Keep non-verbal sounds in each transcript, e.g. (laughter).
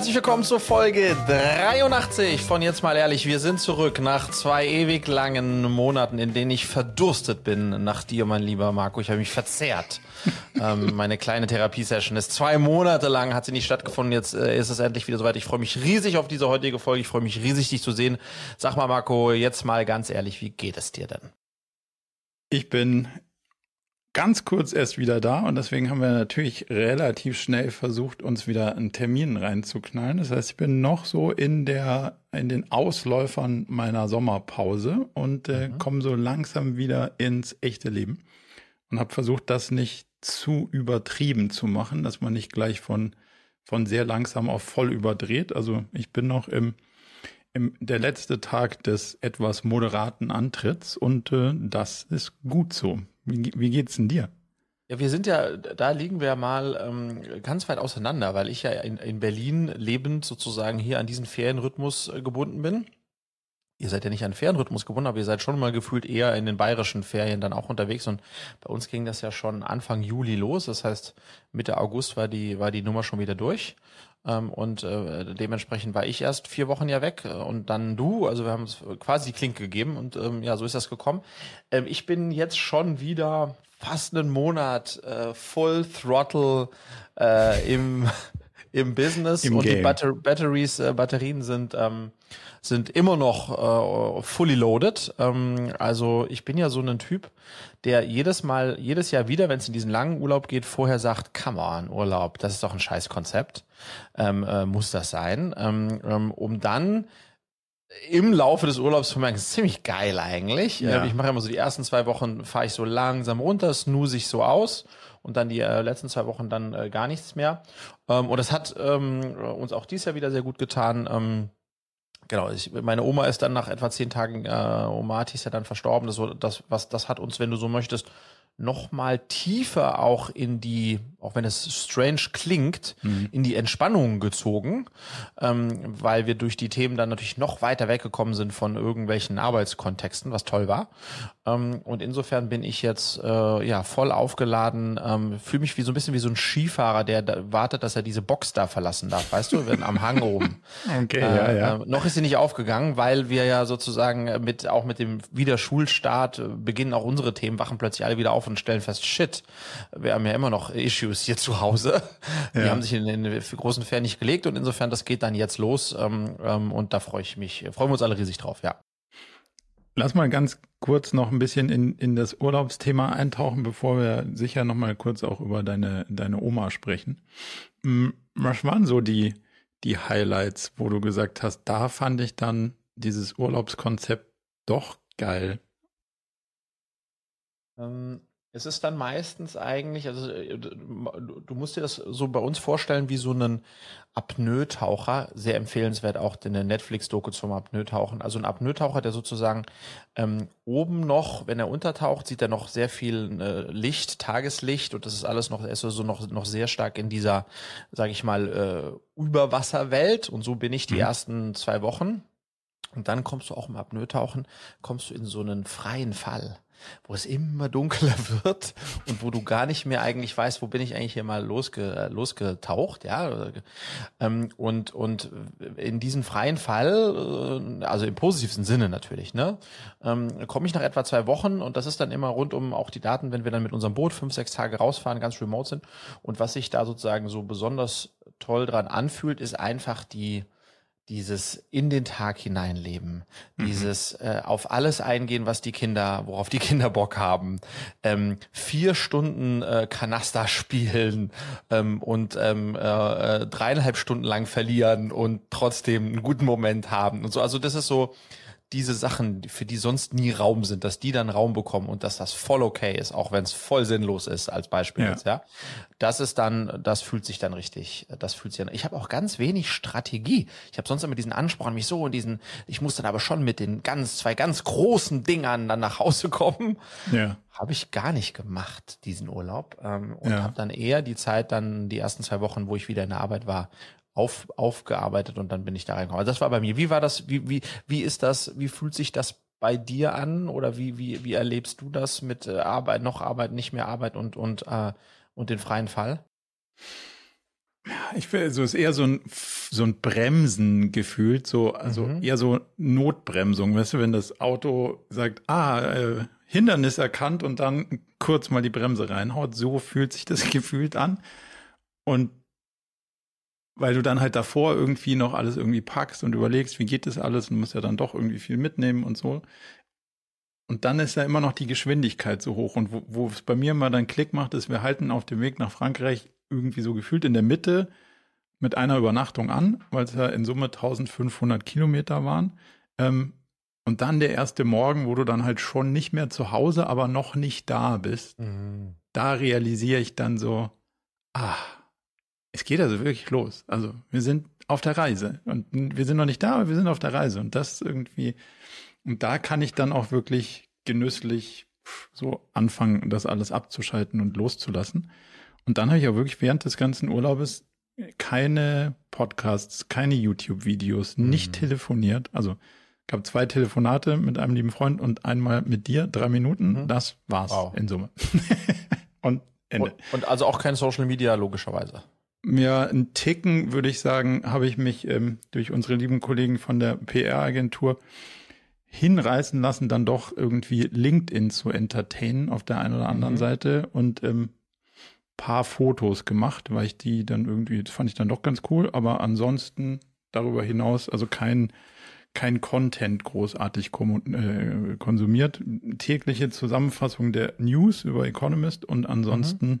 herzlich willkommen zur Folge 83 von Jetzt mal ehrlich. Wir sind zurück nach zwei ewig langen Monaten, in denen ich verdurstet bin nach dir, mein lieber Marco. Ich habe mich verzehrt. (laughs) ähm, meine kleine Therapiesession ist zwei Monate lang, hat sie nicht stattgefunden. Jetzt äh, ist es endlich wieder soweit. Ich freue mich riesig auf diese heutige Folge. Ich freue mich riesig, dich zu sehen. Sag mal, Marco, jetzt mal ganz ehrlich, wie geht es dir denn? Ich bin ganz kurz erst wieder da und deswegen haben wir natürlich relativ schnell versucht, uns wieder einen Termin reinzuknallen. Das heißt, ich bin noch so in der in den Ausläufern meiner Sommerpause und äh, mhm. komme so langsam wieder ins echte Leben und habe versucht, das nicht zu übertrieben zu machen, dass man nicht gleich von von sehr langsam auf voll überdreht. Also ich bin noch im im, der letzte Tag des etwas moderaten Antritts und äh, das ist gut so. Wie, wie geht's denn dir? Ja, wir sind ja, da liegen wir mal ähm, ganz weit auseinander, weil ich ja in, in Berlin lebend sozusagen hier an diesen Ferienrhythmus äh, gebunden bin. Ihr seid ja nicht an Ferienrhythmus gebunden, aber ihr seid schon mal gefühlt eher in den bayerischen Ferien dann auch unterwegs. Und bei uns ging das ja schon Anfang Juli los. Das heißt, Mitte August war die, war die Nummer schon wieder durch. Ähm, und äh, dementsprechend war ich erst vier Wochen ja weg äh, und dann du. Also wir haben uns quasi die Klinke gegeben und ähm, ja, so ist das gekommen. Ähm, ich bin jetzt schon wieder fast einen Monat äh, Full Throttle äh, im (laughs) im Business Im und Game. die Batter Batteries, äh, Batterien sind ähm, sind immer noch äh, fully loaded. Ähm, also ich bin ja so ein Typ, der jedes Mal, jedes Jahr wieder, wenn es in diesen langen Urlaub geht, vorher sagt, come on, Urlaub, das ist doch ein scheiß Konzept. Ähm, äh, muss das sein? Ähm, ähm, um dann im Laufe des Urlaubs zu merken, ist ziemlich geil eigentlich. Ja. Ich mache immer so die ersten zwei Wochen, fahre ich so langsam runter, snooze ich so aus und dann die äh, letzten zwei Wochen dann äh, gar nichts mehr. Ähm, und das hat ähm, uns auch dieses Jahr wieder sehr gut getan. Ähm, Genau, ich, meine Oma ist dann nach etwa zehn Tagen, äh, Omati ist ja dann verstorben. Das, das, was, das hat uns, wenn du so möchtest, noch mal tiefer auch in die, auch wenn es strange klingt, mhm. in die Entspannung gezogen, ähm, weil wir durch die Themen dann natürlich noch weiter weggekommen sind von irgendwelchen Arbeitskontexten, was toll war. Ähm, und insofern bin ich jetzt äh, ja voll aufgeladen, ähm, fühle mich wie so ein bisschen wie so ein Skifahrer, der da wartet, dass er diese Box da verlassen darf, weißt du, wenn am Hang oben. (laughs) Okay, äh, ja, ja. Äh, noch ist sie nicht aufgegangen, weil wir ja sozusagen mit auch mit dem Wiederschulstart äh, beginnen auch unsere Themen wachen plötzlich alle wieder auf und stellen fest, shit, wir haben ja immer noch Issues hier zu Hause. Die ja. haben sich in den großen Ferien nicht gelegt und insofern das geht dann jetzt los ähm, ähm, und da freue ich mich, freuen wir uns alle riesig drauf, ja. Lass mal ganz kurz noch ein bisschen in, in das Urlaubsthema eintauchen, bevor wir sicher noch mal kurz auch über deine, deine Oma sprechen. Hm, was waren so die, die Highlights, wo du gesagt hast, da fand ich dann dieses Urlaubskonzept doch geil? Ähm, es ist dann meistens eigentlich, also äh, du musst dir das so bei uns vorstellen wie so einen Apnoe-Taucher, sehr empfehlenswert auch eine Netflix-Doku zum Apnoe-Tauchen. Also ein Apnoe-Taucher, der sozusagen ähm, oben noch, wenn er untertaucht, sieht er noch sehr viel äh, Licht, Tageslicht und das ist alles noch, er ist also noch, noch sehr stark in dieser, sage ich mal, äh, Überwasserwelt und so bin ich die mhm. ersten zwei Wochen. Und dann kommst du auch im Apnoe-Tauchen, kommst du in so einen freien Fall wo es immer dunkler (laughs) wird und wo du gar nicht mehr eigentlich weißt, wo bin ich eigentlich hier mal losge, losgetaucht, ja. Ähm, und, und in diesem freien Fall, äh, also im positivsten Sinne natürlich, ne, ähm, komme ich nach etwa zwei Wochen und das ist dann immer rund um auch die Daten, wenn wir dann mit unserem Boot fünf, sechs Tage rausfahren, ganz remote sind. Und was sich da sozusagen so besonders toll dran anfühlt, ist einfach die, dieses in den Tag hineinleben, mhm. dieses äh, auf alles eingehen, was die Kinder, worauf die Kinder Bock haben, ähm, vier Stunden äh, Kanaster spielen ähm, und ähm, äh, dreieinhalb Stunden lang verlieren und trotzdem einen guten Moment haben und so. Also das ist so diese Sachen, für die sonst nie Raum sind, dass die dann Raum bekommen und dass das voll okay ist, auch wenn es voll sinnlos ist, als Beispiel ja. jetzt, ja. Das ist dann, das fühlt sich dann richtig, das fühlt sich dann. Ich habe auch ganz wenig Strategie. Ich habe sonst immer diesen Anspruch an mich so und diesen, ich muss dann aber schon mit den ganz, zwei ganz großen Dingern dann nach Hause kommen. Ja. Habe ich gar nicht gemacht, diesen Urlaub. Ähm, und ja. habe dann eher die Zeit dann, die ersten zwei Wochen, wo ich wieder in der Arbeit war, auf, aufgearbeitet und dann bin ich da reingekommen. Also das war bei mir. Wie war das? Wie, wie, wie ist das? Wie fühlt sich das bei dir an? Oder wie, wie, wie erlebst du das mit äh, Arbeit, noch Arbeit, nicht mehr Arbeit und, und, äh, und den freien Fall? Ich will, so ist eher so ein, so ein Bremsen gefühlt, so, also mhm. eher so Notbremsung, weißt du, wenn das Auto sagt, ah, äh, Hindernis erkannt und dann kurz mal die Bremse reinhaut, so fühlt sich das (laughs) gefühlt an. Und weil du dann halt davor irgendwie noch alles irgendwie packst und überlegst, wie geht das alles und musst ja dann doch irgendwie viel mitnehmen und so. Und dann ist ja immer noch die Geschwindigkeit so hoch. Und wo, wo es bei mir mal dann Klick macht, ist, wir halten auf dem Weg nach Frankreich irgendwie so gefühlt in der Mitte mit einer Übernachtung an, weil es ja in Summe 1500 Kilometer waren. Ähm, und dann der erste Morgen, wo du dann halt schon nicht mehr zu Hause, aber noch nicht da bist. Mhm. Da realisiere ich dann so, ah, es geht also wirklich los. Also wir sind auf der Reise und wir sind noch nicht da, aber wir sind auf der Reise. Und das irgendwie, und da kann ich dann auch wirklich genüsslich so anfangen, das alles abzuschalten und loszulassen. Und dann habe ich auch wirklich während des ganzen Urlaubes keine Podcasts, keine YouTube-Videos, mhm. nicht telefoniert. Also gab zwei Telefonate mit einem lieben Freund und einmal mit dir, drei Minuten. Mhm. Das war's wow. in Summe. (laughs) und Ende. Und, und, also auch kein Social Media, logischerweise. Ja, ein Ticken, würde ich sagen, habe ich mich ähm, durch unsere lieben Kollegen von der PR-Agentur hinreißen lassen, dann doch irgendwie LinkedIn zu entertainen auf der einen oder anderen mhm. Seite und ähm, paar Fotos gemacht, weil ich die dann irgendwie, das fand ich dann doch ganz cool, aber ansonsten darüber hinaus, also kein, kein Content großartig äh, konsumiert. Tägliche Zusammenfassung der News über Economist und ansonsten mhm.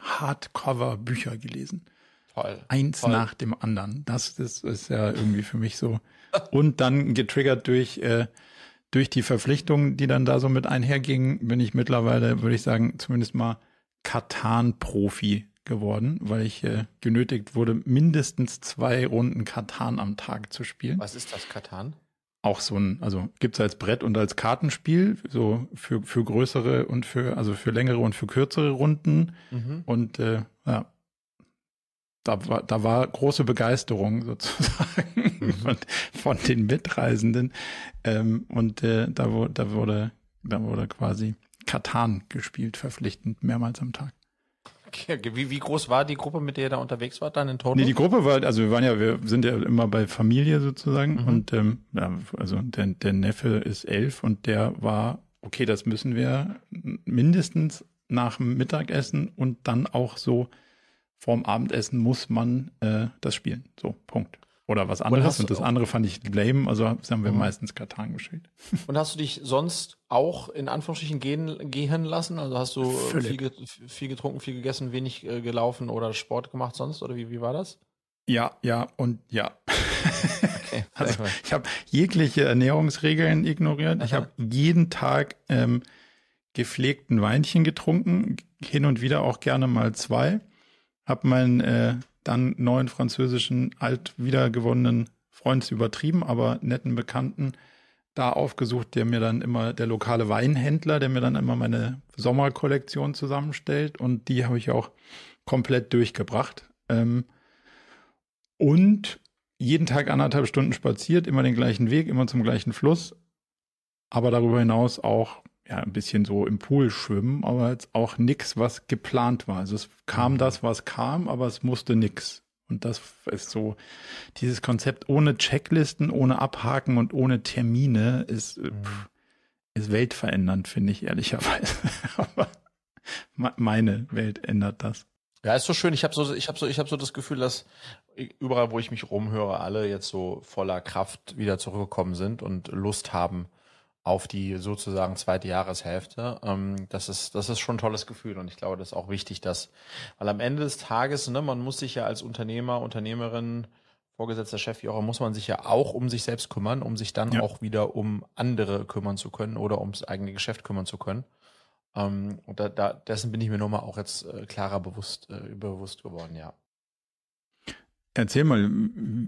Hardcover-Bücher gelesen. Toll. Eins Toll. nach dem anderen. Das, das ist ja irgendwie für mich so und dann getriggert durch, äh, durch die Verpflichtungen, die dann da so mit einhergingen, bin ich mittlerweile, würde ich sagen, zumindest mal Katan-Profi geworden, weil ich äh, genötigt wurde, mindestens zwei Runden Katan am Tag zu spielen. Was ist das Katan? Auch so ein, also gibt's als Brett und als Kartenspiel, so für, für größere und für, also für längere und für kürzere Runden. Mhm. Und äh, ja, da war, da war große Begeisterung (laughs) sozusagen mhm. von, von, den Mitreisenden. Ähm, und äh, da, wurde, da, wurde, da wurde quasi Katan gespielt, verpflichtend, mehrmals am Tag. Wie, wie groß war die Gruppe, mit der ihr da unterwegs wart dann in Total? Nee, die Gruppe war, also wir waren ja, wir sind ja immer bei Familie sozusagen mhm. und ähm, also der, der Neffe ist elf und der war, okay, das müssen wir mindestens nach dem Mittagessen und dann auch so vorm Abendessen muss man äh, das spielen. So, Punkt. Oder was anderes. Und, und das andere fand ich lame, also haben wir mhm. meistens Katan gespielt. (laughs) Und hast du dich sonst auch in Anführungsstrichen gehen, gehen lassen? Also hast du viel, viel, getrunken, viel gegessen, wenig äh, gelaufen oder Sport gemacht sonst? Oder wie, wie war das? Ja, ja und ja. Okay, (laughs) also ich habe jegliche Ernährungsregeln ignoriert. Ich habe jeden Tag ähm, gepflegten Weinchen getrunken, hin und wieder auch gerne mal zwei habe meinen äh, dann neuen französischen, alt wiedergewonnenen Freund übertrieben, aber netten Bekannten da aufgesucht, der mir dann immer, der lokale Weinhändler, der mir dann immer meine Sommerkollektion zusammenstellt und die habe ich auch komplett durchgebracht. Ähm, und jeden Tag anderthalb Stunden spaziert, immer den gleichen Weg, immer zum gleichen Fluss, aber darüber hinaus auch ja, ein bisschen so im Pool schwimmen, aber jetzt auch nix, was geplant war. Also es kam mhm. das, was kam, aber es musste nix. Und das ist so, dieses Konzept ohne Checklisten, ohne Abhaken und ohne Termine ist, äh, mhm. ist weltverändernd, finde ich ehrlicherweise. (laughs) aber meine Welt ändert das. Ja, ist so schön. Ich habe so, ich habe so, ich habe so das Gefühl, dass überall, wo ich mich rumhöre, alle jetzt so voller Kraft wieder zurückgekommen sind und Lust haben, auf die sozusagen zweite Jahreshälfte. Ähm, das ist, das ist schon ein tolles Gefühl und ich glaube, das ist auch wichtig, dass, weil am Ende des Tages, ne, man muss sich ja als Unternehmer, Unternehmerin, vorgesetzter Chef, wie auch, muss man sich ja auch um sich selbst kümmern, um sich dann ja. auch wieder um andere kümmern zu können oder ums eigene Geschäft kümmern zu können. Ähm, und da, da, dessen bin ich mir nochmal auch jetzt äh, klarer bewusst, äh, bewusst geworden, ja. Erzähl mal,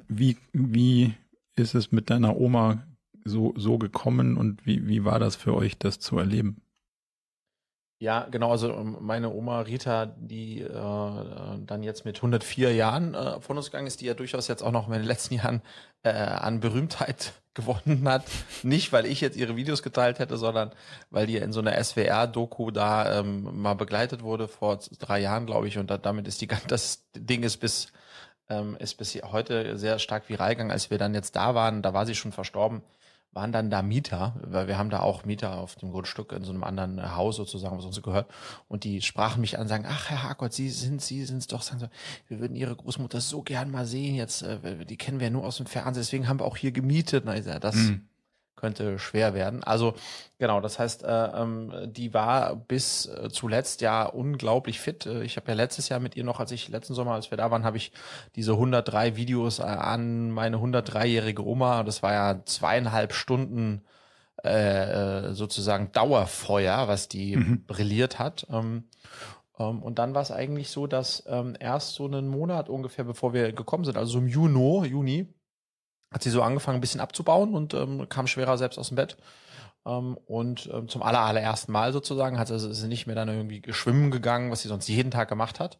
wie, wie ist es mit deiner Oma so, so gekommen und wie, wie war das für euch, das zu erleben? Ja, genau. Also ähm, meine Oma Rita, die äh, dann jetzt mit 104 Jahren äh, von uns gegangen ist, die ja durchaus jetzt auch noch in den letzten Jahren äh, an Berühmtheit (laughs) gewonnen hat. Nicht, weil ich jetzt ihre Videos geteilt hätte, sondern weil die in so einer SWR-Doku da ähm, mal begleitet wurde vor drei Jahren, glaube ich. Und da, damit ist die das Ding ist bis ähm, ist bis heute sehr stark viral gegangen. Als wir dann jetzt da waren, da war sie schon verstorben waren dann da Mieter, weil wir haben da auch Mieter auf dem Grundstück in so einem anderen Haus sozusagen, was uns gehört. Und die sprachen mich an, sagen, ach Herr Harkott, Sie sind, Sie sind es doch, sagen so, wir würden Ihre Großmutter so gern mal sehen. Jetzt, äh, die kennen wir ja nur aus dem Fernsehen, deswegen haben wir auch hier gemietet. Na, ich sag, das, mhm könnte schwer werden. Also genau, das heißt, äh, ähm, die war bis äh, zuletzt ja unglaublich fit. Äh, ich habe ja letztes Jahr mit ihr noch, als ich letzten Sommer, als wir da waren, habe ich diese 103 Videos äh, an meine 103-jährige Oma. Das war ja zweieinhalb Stunden äh, sozusagen Dauerfeuer, was die mhm. brilliert hat. Ähm, ähm, und dann war es eigentlich so, dass ähm, erst so einen Monat ungefähr, bevor wir gekommen sind, also im Juni, Juni, hat sie so angefangen, ein bisschen abzubauen und ähm, kam schwerer selbst aus dem Bett. Ähm, und ähm, zum aller, allerersten Mal sozusagen hat sie, sie nicht mehr dann irgendwie schwimmen gegangen, was sie sonst jeden Tag gemacht hat.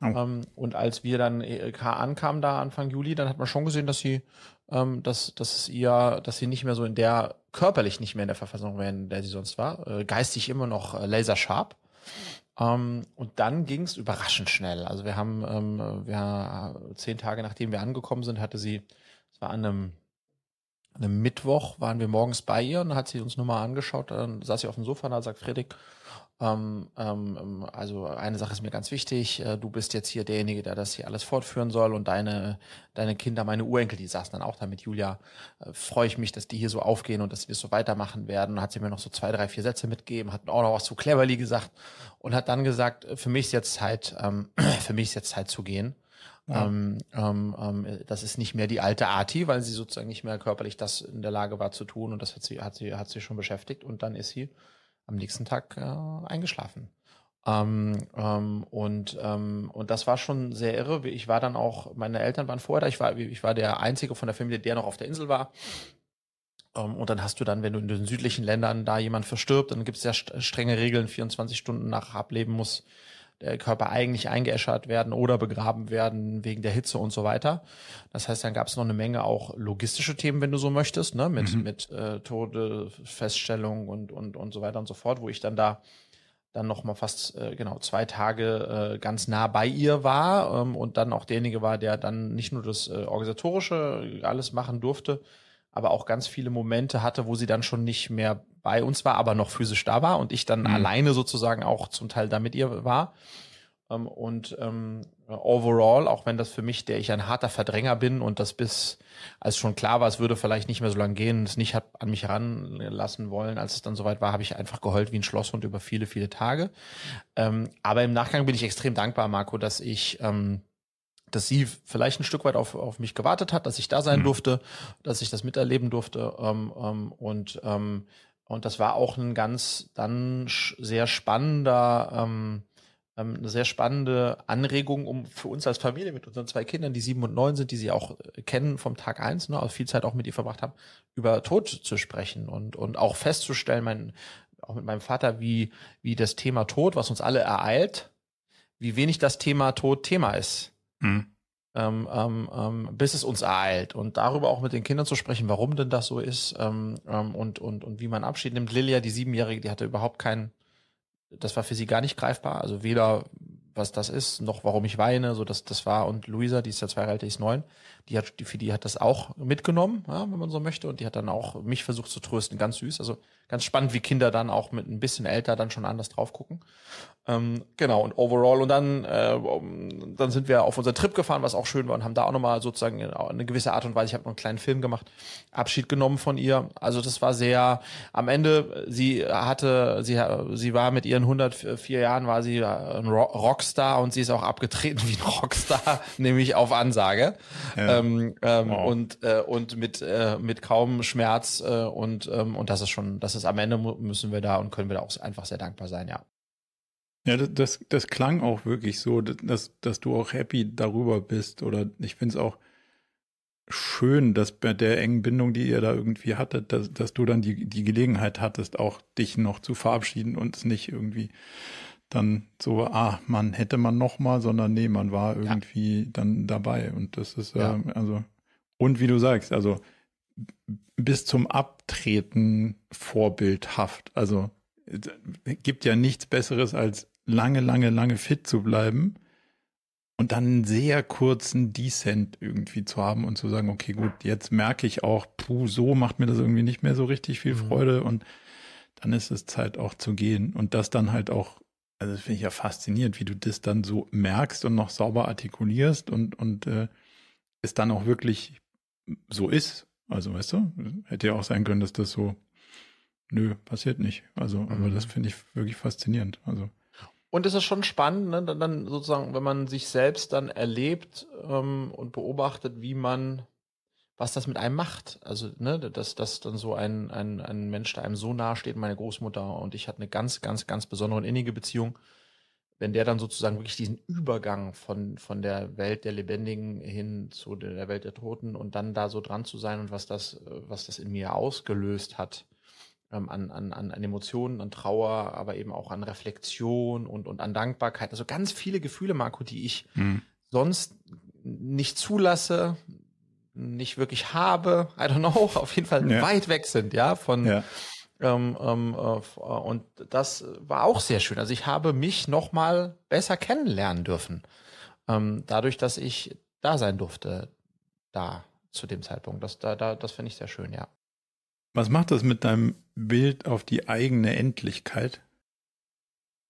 Oh. Ähm, und als wir dann ELK ankamen da Anfang Juli, dann hat man schon gesehen, dass sie, ähm, dass, dass ihr, dass sie nicht mehr so in der, körperlich nicht mehr in der Verfassung wäre, in der sie sonst war, äh, geistig immer noch äh, laserscharp. Um, und dann ging es überraschend schnell. Also wir haben, ähm, wir, zehn Tage nachdem wir angekommen sind, hatte sie war an einem, an einem Mittwoch, waren wir morgens bei ihr und hat sie uns nur mal angeschaut, dann saß sie auf dem Sofa und hat gesagt, Friedrich, ähm, ähm, also eine Sache ist mir ganz wichtig, äh, du bist jetzt hier derjenige, der das hier alles fortführen soll und deine, deine Kinder, meine Urenkel, die saßen dann auch da mit Julia, äh, freue ich mich, dass die hier so aufgehen und dass sie das so weitermachen werden. Hat sie mir noch so zwei, drei, vier Sätze mitgegeben, hat auch noch was zu Cleverly gesagt und hat dann gesagt, für mich ist jetzt Zeit, ähm, (clears throat) für mich ist jetzt Zeit zu gehen. Ja. Ähm, ähm, ähm, das ist nicht mehr die alte Arti, weil sie sozusagen nicht mehr körperlich das in der Lage war zu tun und das hat sie, hat sie, hat sie schon beschäftigt und dann ist sie am nächsten Tag äh, eingeschlafen. Ähm, ähm, und, ähm, und das war schon sehr irre. Ich war dann auch, meine Eltern waren vorher da, ich war, ich war der Einzige von der Familie, der noch auf der Insel war. Um, und dann hast du dann, wenn du in den südlichen Ländern da jemand verstirbt, dann gibt es sehr strenge Regeln, 24 Stunden nach Ableben muss der Körper eigentlich eingeäschert werden oder begraben werden wegen der Hitze und so weiter. Das heißt, dann gab es noch eine Menge auch logistische Themen, wenn du so möchtest, ne, mit mhm. mit äh, Todefeststellung und und und so weiter und so fort, wo ich dann da dann noch mal fast äh, genau zwei Tage äh, ganz nah bei ihr war ähm, und dann auch derjenige war, der dann nicht nur das äh, organisatorische alles machen durfte, aber auch ganz viele Momente hatte, wo sie dann schon nicht mehr bei uns war, aber noch physisch da war und ich dann mhm. alleine sozusagen auch zum Teil da mit ihr war. Ähm, und ähm, overall, auch wenn das für mich, der ich ein harter Verdränger bin und das bis, als schon klar war, es würde vielleicht nicht mehr so lange gehen, es nicht hat an mich heranlassen wollen, als es dann soweit war, habe ich einfach geheult wie ein Schlosshund über viele, viele Tage. Ähm, aber im Nachgang bin ich extrem dankbar, Marco, dass ich ähm, dass sie vielleicht ein Stück weit auf, auf mich gewartet hat, dass ich da sein mhm. durfte, dass ich das miterleben durfte. Ähm, ähm, und, ähm, und das war auch ein ganz dann sehr spannender, ähm, ähm, eine sehr spannende Anregung, um für uns als Familie mit unseren zwei Kindern, die sieben und neun sind, die sie auch äh, kennen vom Tag eins, ne, also viel Zeit auch mit ihr verbracht haben, über Tod zu sprechen und, und auch festzustellen, mein, auch mit meinem Vater, wie, wie das Thema Tod, was uns alle ereilt, wie wenig das Thema Tod Thema ist. Mhm. Ähm, ähm, ähm, bis es uns ereilt. Und darüber auch mit den Kindern zu sprechen, warum denn das so ist ähm, ähm, und, und, und wie man Abschied nimmt. Lilia, die Siebenjährige, die hatte überhaupt keinen, das war für sie gar nicht greifbar, also weder was das ist, noch warum ich weine, so dass das war und Luisa, die ist ja zwei Jahre älter, die ist neun, die hat, die, für die hat das auch mitgenommen, ja, wenn man so möchte und die hat dann auch mich versucht zu trösten, ganz süß, also ganz spannend, wie Kinder dann auch mit ein bisschen älter dann schon anders drauf gucken. Ähm, genau, und overall, und dann, äh, dann sind wir auf unseren Trip gefahren, was auch schön war, und haben da auch nochmal sozusagen eine gewisse Art und Weise, ich habe noch einen kleinen Film gemacht, Abschied genommen von ihr. Also das war sehr, am Ende, sie hatte, sie, sie war mit ihren 104 Jahren, war sie ein Rockstar und sie ist auch abgetreten (laughs) wie ein Rockstar, nämlich auf Ansage. Ja. Ähm, ähm, wow. Und, äh, und mit, äh, mit kaum Schmerz äh, und, ähm, und das ist schon, das ist am Ende müssen wir da und können wir da auch einfach sehr dankbar sein, ja. Ja, das, das klang auch wirklich so, dass, dass du auch happy darüber bist. Oder ich finde es auch schön, dass bei der engen Bindung, die ihr da irgendwie hattet, dass, dass du dann die, die Gelegenheit hattest, auch dich noch zu verabschieden und es nicht irgendwie dann so, ah, man hätte man noch mal, sondern nee, man war irgendwie ja. dann dabei. Und das ist, ja. äh, also, und wie du sagst, also bis zum Abtreten vorbildhaft. Also gibt ja nichts Besseres als lange, lange, lange fit zu bleiben und dann einen sehr kurzen Descent irgendwie zu haben und zu sagen, okay, gut, jetzt merke ich auch, puh, so macht mir das irgendwie nicht mehr so richtig viel mhm. Freude und dann ist es Zeit auch zu gehen und das dann halt auch, also das finde ich ja faszinierend, wie du das dann so merkst und noch sauber artikulierst und, und äh, es dann auch wirklich so ist. Also, weißt du, hätte ja auch sein können, dass das so, nö, passiert nicht. Also, mhm. aber das finde ich wirklich faszinierend. Also. Und es ist schon spannend, ne, dann sozusagen, wenn man sich selbst dann erlebt ähm, und beobachtet, wie man, was das mit einem macht. Also, ne, dass, dass dann so ein, ein, ein Mensch, der einem so nahe steht, meine Großmutter und ich hatte eine ganz, ganz, ganz besondere und innige Beziehung, wenn der dann sozusagen wirklich diesen Übergang von, von der Welt der Lebendigen hin zu der Welt der Toten und dann da so dran zu sein und was das, was das in mir ausgelöst hat, ähm, an, an, an Emotionen, an Trauer, aber eben auch an Reflexion und, und an Dankbarkeit. Also ganz viele Gefühle, Marco, die ich mhm. sonst nicht zulasse, nicht wirklich habe, I don't know, (laughs) auf jeden Fall ja. weit weg sind, ja, von ja. Ähm, ähm, äh, und das war auch sehr schön. Also ich habe mich noch mal besser kennenlernen dürfen, ähm, dadurch, dass ich da sein durfte, da zu dem Zeitpunkt. Das, da, da, das finde ich sehr schön, ja. Was macht das mit deinem Bild auf die eigene Endlichkeit?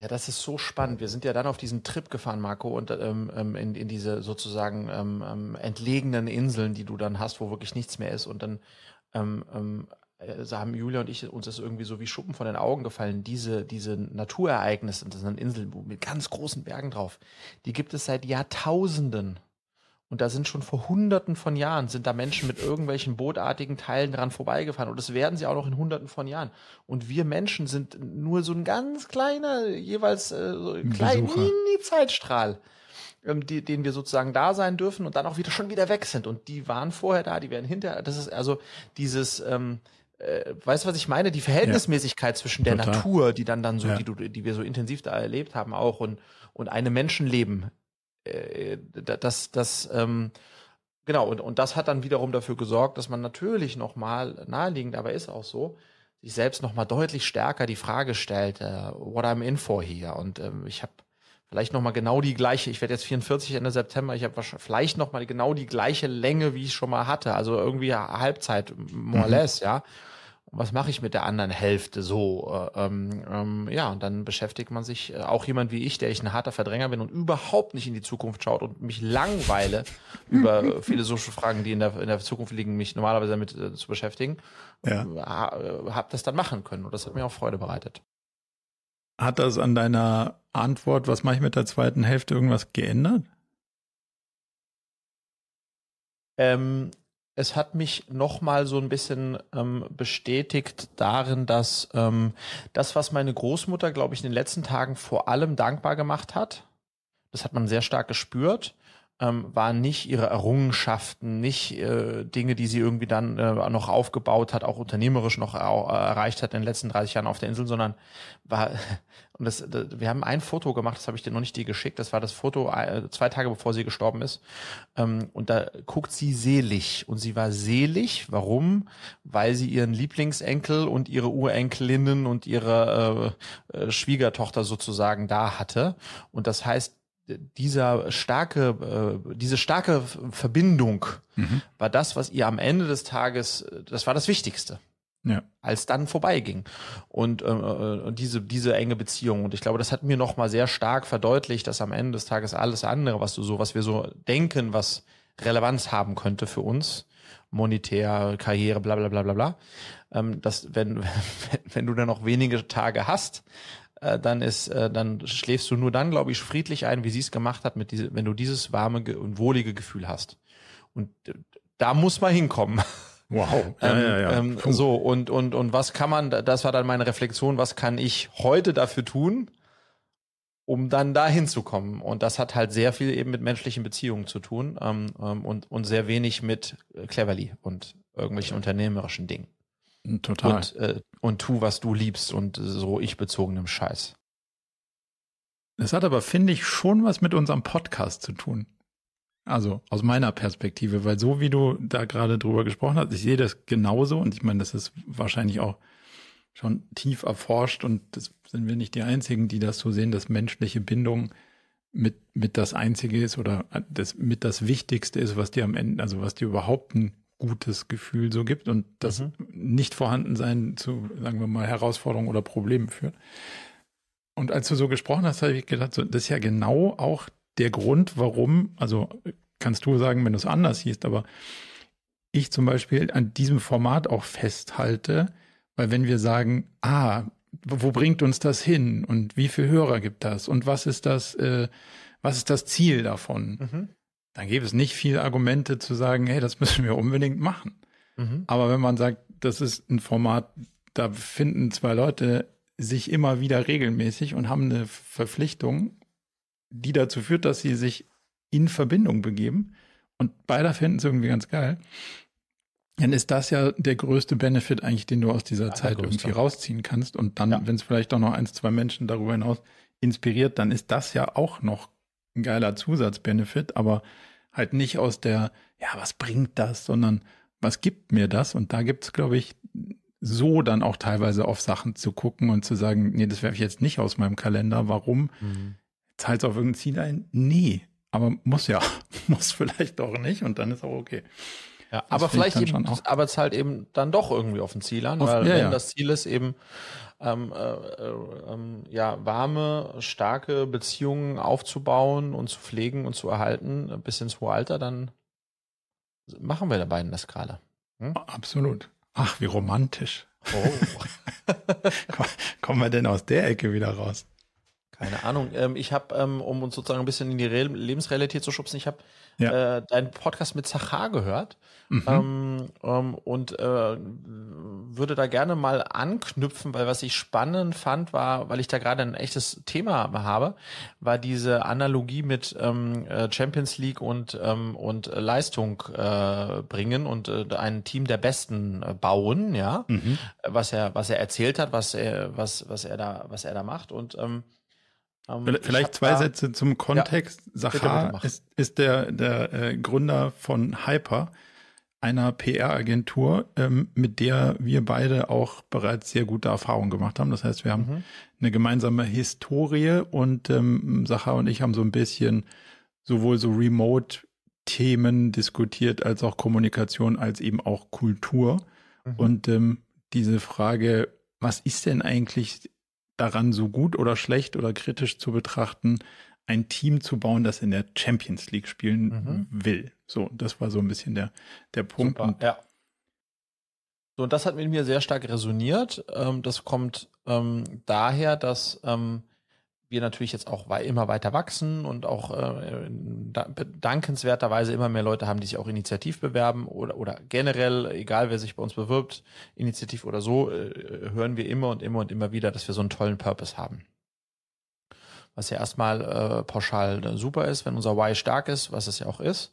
Ja, das ist so spannend. Wir sind ja dann auf diesen Trip gefahren, Marco, und ähm, ähm, in, in diese sozusagen ähm, ähm, entlegenen Inseln, die du dann hast, wo wirklich nichts mehr ist. Und dann ähm, ähm, also haben Julia und ich uns das irgendwie so wie Schuppen von den Augen gefallen. Diese, diese Naturereignisse, das sind Inseln mit ganz großen Bergen drauf, die gibt es seit Jahrtausenden. Und da sind schon vor Hunderten von Jahren, sind da Menschen mit irgendwelchen bootartigen Teilen dran vorbeigefahren. Und das werden sie auch noch in Hunderten von Jahren. Und wir Menschen sind nur so ein ganz kleiner, jeweils äh, so ein kleiner Mini-Zeitstrahl, ähm, die, den wir sozusagen da sein dürfen und dann auch wieder schon wieder weg sind. Und die waren vorher da, die werden hinterher. Das ist also dieses, ähm, äh, weißt du, was ich meine? Die Verhältnismäßigkeit ja. zwischen der Total. Natur, die dann dann so, ja. die, du, die wir so intensiv da erlebt haben auch und, und einem Menschenleben äh, das, das, ähm, genau, und, und das hat dann wiederum dafür gesorgt, dass man natürlich nochmal naheliegend, aber ist auch so, sich selbst nochmal deutlich stärker die Frage stellt, äh, what I'm in for here. Und ähm, ich habe vielleicht nochmal genau die gleiche, ich werde jetzt 44 Ende September, ich habe vielleicht nochmal genau die gleiche Länge, wie ich schon mal hatte. Also irgendwie Halbzeit, more or mhm. less, ja was mache ich mit der anderen Hälfte so? Äh, ähm, ähm, ja, und dann beschäftigt man sich, äh, auch jemand wie ich, der ich ein harter Verdränger bin und überhaupt nicht in die Zukunft schaut und mich langweile (laughs) über philosophische Fragen, die in der, in der Zukunft liegen, mich normalerweise damit äh, zu beschäftigen, ja. äh, habe das dann machen können und das hat mir auch Freude bereitet. Hat das an deiner Antwort, was mache ich mit der zweiten Hälfte, irgendwas geändert? Ähm, es hat mich nochmal so ein bisschen ähm, bestätigt darin, dass ähm, das, was meine Großmutter, glaube ich, in den letzten Tagen vor allem dankbar gemacht hat, das hat man sehr stark gespürt, ähm, waren nicht ihre Errungenschaften, nicht äh, Dinge, die sie irgendwie dann äh, noch aufgebaut hat, auch unternehmerisch noch äh, erreicht hat in den letzten 30 Jahren auf der Insel, sondern war, und das, das wir haben ein Foto gemacht, das habe ich dir noch nicht dir geschickt, das war das Foto äh, zwei Tage bevor sie gestorben ist. Ähm, und da guckt sie selig und sie war selig. Warum? Weil sie ihren Lieblingsenkel und ihre Urenkelinnen und ihre äh, äh, Schwiegertochter sozusagen da hatte. Und das heißt, dieser starke, äh, diese starke Verbindung mhm. war das, was ihr am Ende des Tages, das war das Wichtigste. Ja. Als dann vorbeiging. Und äh, äh, diese, diese enge Beziehung. Und ich glaube, das hat mir nochmal sehr stark verdeutlicht, dass am Ende des Tages alles andere, was du so, was wir so denken, was Relevanz haben könnte für uns, monetär, Karriere, bla bla bla bla bla, ähm, dass wenn, (laughs) wenn du dann noch wenige Tage hast, äh, dann ist, äh, dann schläfst du nur dann, glaube ich, friedlich ein, wie sie es gemacht hat, mit diese, wenn du dieses warme und wohlige Gefühl hast. Und äh, da muss man hinkommen. (laughs) Wow. Ja, ähm, ja, ja. Ähm, so, und, und, und was kann man, das war dann meine Reflexion, was kann ich heute dafür tun, um dann da hinzukommen? Und das hat halt sehr viel eben mit menschlichen Beziehungen zu tun ähm, ähm und, und sehr wenig mit Cleverly und irgendwelchen unternehmerischen Dingen. Total. Und, äh, und tu, was du liebst und so ich bezogenem Scheiß. Das hat aber, finde ich, schon was mit unserem Podcast zu tun. Also aus meiner Perspektive, weil so wie du da gerade drüber gesprochen hast, ich sehe das genauso und ich meine, das ist wahrscheinlich auch schon tief erforscht und das sind wir nicht die Einzigen, die das so sehen, dass menschliche Bindung mit, mit das Einzige ist oder das mit das Wichtigste ist, was dir am Ende, also was dir überhaupt ein gutes Gefühl so gibt und das mhm. nicht vorhanden sein zu, sagen wir mal, Herausforderungen oder Problemen führt. Und als du so gesprochen hast, habe ich gedacht, so, das ist ja genau auch der Grund, warum, also kannst du sagen, wenn du es anders siehst, aber ich zum Beispiel an diesem Format auch festhalte, weil wenn wir sagen, ah, wo bringt uns das hin und wie viele Hörer gibt das und was ist das, äh, was ist das Ziel davon? Mhm. Dann gäbe es nicht viele Argumente zu sagen, hey, das müssen wir unbedingt machen. Mhm. Aber wenn man sagt, das ist ein Format, da finden zwei Leute sich immer wieder regelmäßig und haben eine Verpflichtung, die dazu führt, dass sie sich in Verbindung begeben und beide finden es irgendwie ganz geil, dann ist das ja der größte Benefit eigentlich, den du aus dieser ja, Zeit irgendwie rausziehen kannst. Und dann, ja. wenn es vielleicht auch noch eins, zwei Menschen darüber hinaus inspiriert, dann ist das ja auch noch ein geiler Zusatzbenefit, aber halt nicht aus der, ja, was bringt das, sondern was gibt mir das? Und da gibt es, glaube ich, so dann auch teilweise auf Sachen zu gucken und zu sagen, nee, das werfe ich jetzt nicht aus meinem Kalender. Warum? Mhm. Zahlt es auf irgendein Ziel ein? Nee. Aber muss ja, (laughs) muss vielleicht auch nicht und dann ist auch okay. Ja, aber vielleicht eben, aber es halt eben dann doch irgendwie auf ein Ziel an, auf, weil ja, wenn ja. das Ziel ist eben, ähm, äh, äh, ähm, ja, warme, starke Beziehungen aufzubauen und zu pflegen und zu erhalten bis ins hohe Alter, dann machen wir der beiden das gerade. Hm? Absolut. Ach, wie romantisch. Oh. (laughs) Kommen wir denn aus der Ecke wieder raus? Keine Ahnung. Ähm, ich habe, ähm, um uns sozusagen ein bisschen in die Re Lebensrealität zu schubsen, ich habe ja. äh, deinen Podcast mit Zachar gehört mhm. ähm, ähm, und äh, würde da gerne mal anknüpfen, weil was ich spannend fand, war, weil ich da gerade ein echtes Thema habe, war diese Analogie mit ähm, äh, Champions League und ähm, und Leistung äh, bringen und äh, ein Team der Besten äh, bauen, ja, mhm. was er was er erzählt hat, was er was was er da was er da macht und ähm, ähm, Vielleicht zwei Sätze zum Kontext. Ja, Sachar ist, ist der, der äh, Gründer von Hyper, einer PR-Agentur, ähm, mit der wir beide auch bereits sehr gute Erfahrungen gemacht haben. Das heißt, wir haben mhm. eine gemeinsame Historie und ähm, Sachar und ich haben so ein bisschen sowohl so Remote-Themen diskutiert, als auch Kommunikation, als eben auch Kultur. Mhm. Und ähm, diese Frage, was ist denn eigentlich daran, so gut oder schlecht oder kritisch zu betrachten, ein Team zu bauen, das in der Champions League spielen mhm. will. So, das war so ein bisschen der, der Punkt. Super, ja. So, und das hat mit mir sehr stark resoniert. Ähm, das kommt ähm, daher, dass ähm, wir natürlich jetzt auch immer weiter wachsen und auch äh, dankenswerterweise immer mehr Leute haben, die sich auch initiativ bewerben oder, oder generell, egal wer sich bei uns bewirbt, initiativ oder so, äh, hören wir immer und immer und immer wieder, dass wir so einen tollen Purpose haben. Was ja erstmal äh, pauschal super ist, wenn unser Why stark ist, was es ja auch ist.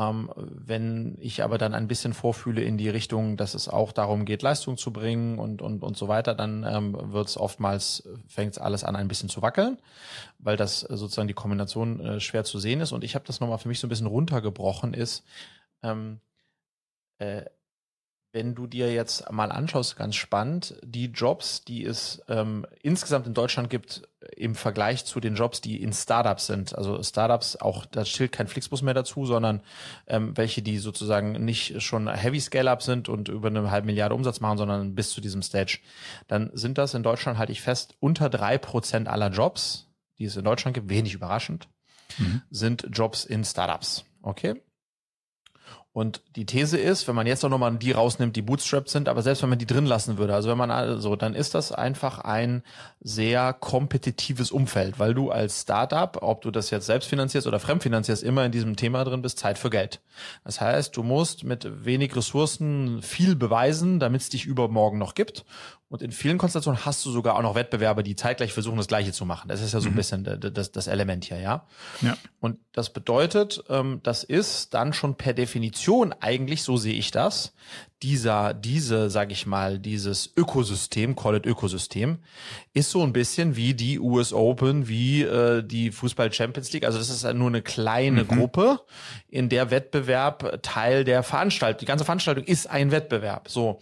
Ähm, wenn ich aber dann ein bisschen vorfühle in die Richtung, dass es auch darum geht, Leistung zu bringen und, und, und so weiter, dann ähm, wird es oftmals, fängt alles an ein bisschen zu wackeln, weil das sozusagen die Kombination äh, schwer zu sehen ist. Und ich habe das nochmal für mich so ein bisschen runtergebrochen, ist, ähm, äh, wenn du dir jetzt mal anschaust, ganz spannend, die Jobs, die es ähm, insgesamt in Deutschland gibt, im Vergleich zu den Jobs, die in Startups sind. Also Startups, auch da steht kein Flixbus mehr dazu, sondern ähm, welche, die sozusagen nicht schon Heavy Scale-Up sind und über eine halbe Milliarde Umsatz machen, sondern bis zu diesem Stage. Dann sind das in Deutschland, halte ich fest, unter drei Prozent aller Jobs, die es in Deutschland gibt, wenig überraschend, mhm. sind Jobs in Startups. Okay? Und die These ist, wenn man jetzt auch nochmal die rausnimmt, die bootstrapped sind, aber selbst wenn man die drin lassen würde, also wenn man also, dann ist das einfach ein sehr kompetitives Umfeld, weil du als Startup, ob du das jetzt selbst finanzierst oder fremdfinanzierst, immer in diesem Thema drin bist, Zeit für Geld. Das heißt, du musst mit wenig Ressourcen viel beweisen, damit es dich übermorgen noch gibt. Und in vielen Konstellationen hast du sogar auch noch Wettbewerber, die zeitgleich versuchen, das Gleiche zu machen. Das ist ja so ein mhm. bisschen das, das Element hier, ja? ja. Und das bedeutet, ähm, das ist dann schon per Definition eigentlich, so sehe ich das, dieser, diese, sag ich mal, dieses Ökosystem, call it Ökosystem, ist so ein bisschen wie die US Open, wie äh, die Fußball Champions League. Also das ist nur eine kleine mhm. Gruppe, in der Wettbewerb Teil der Veranstaltung, die ganze Veranstaltung ist ein Wettbewerb. So.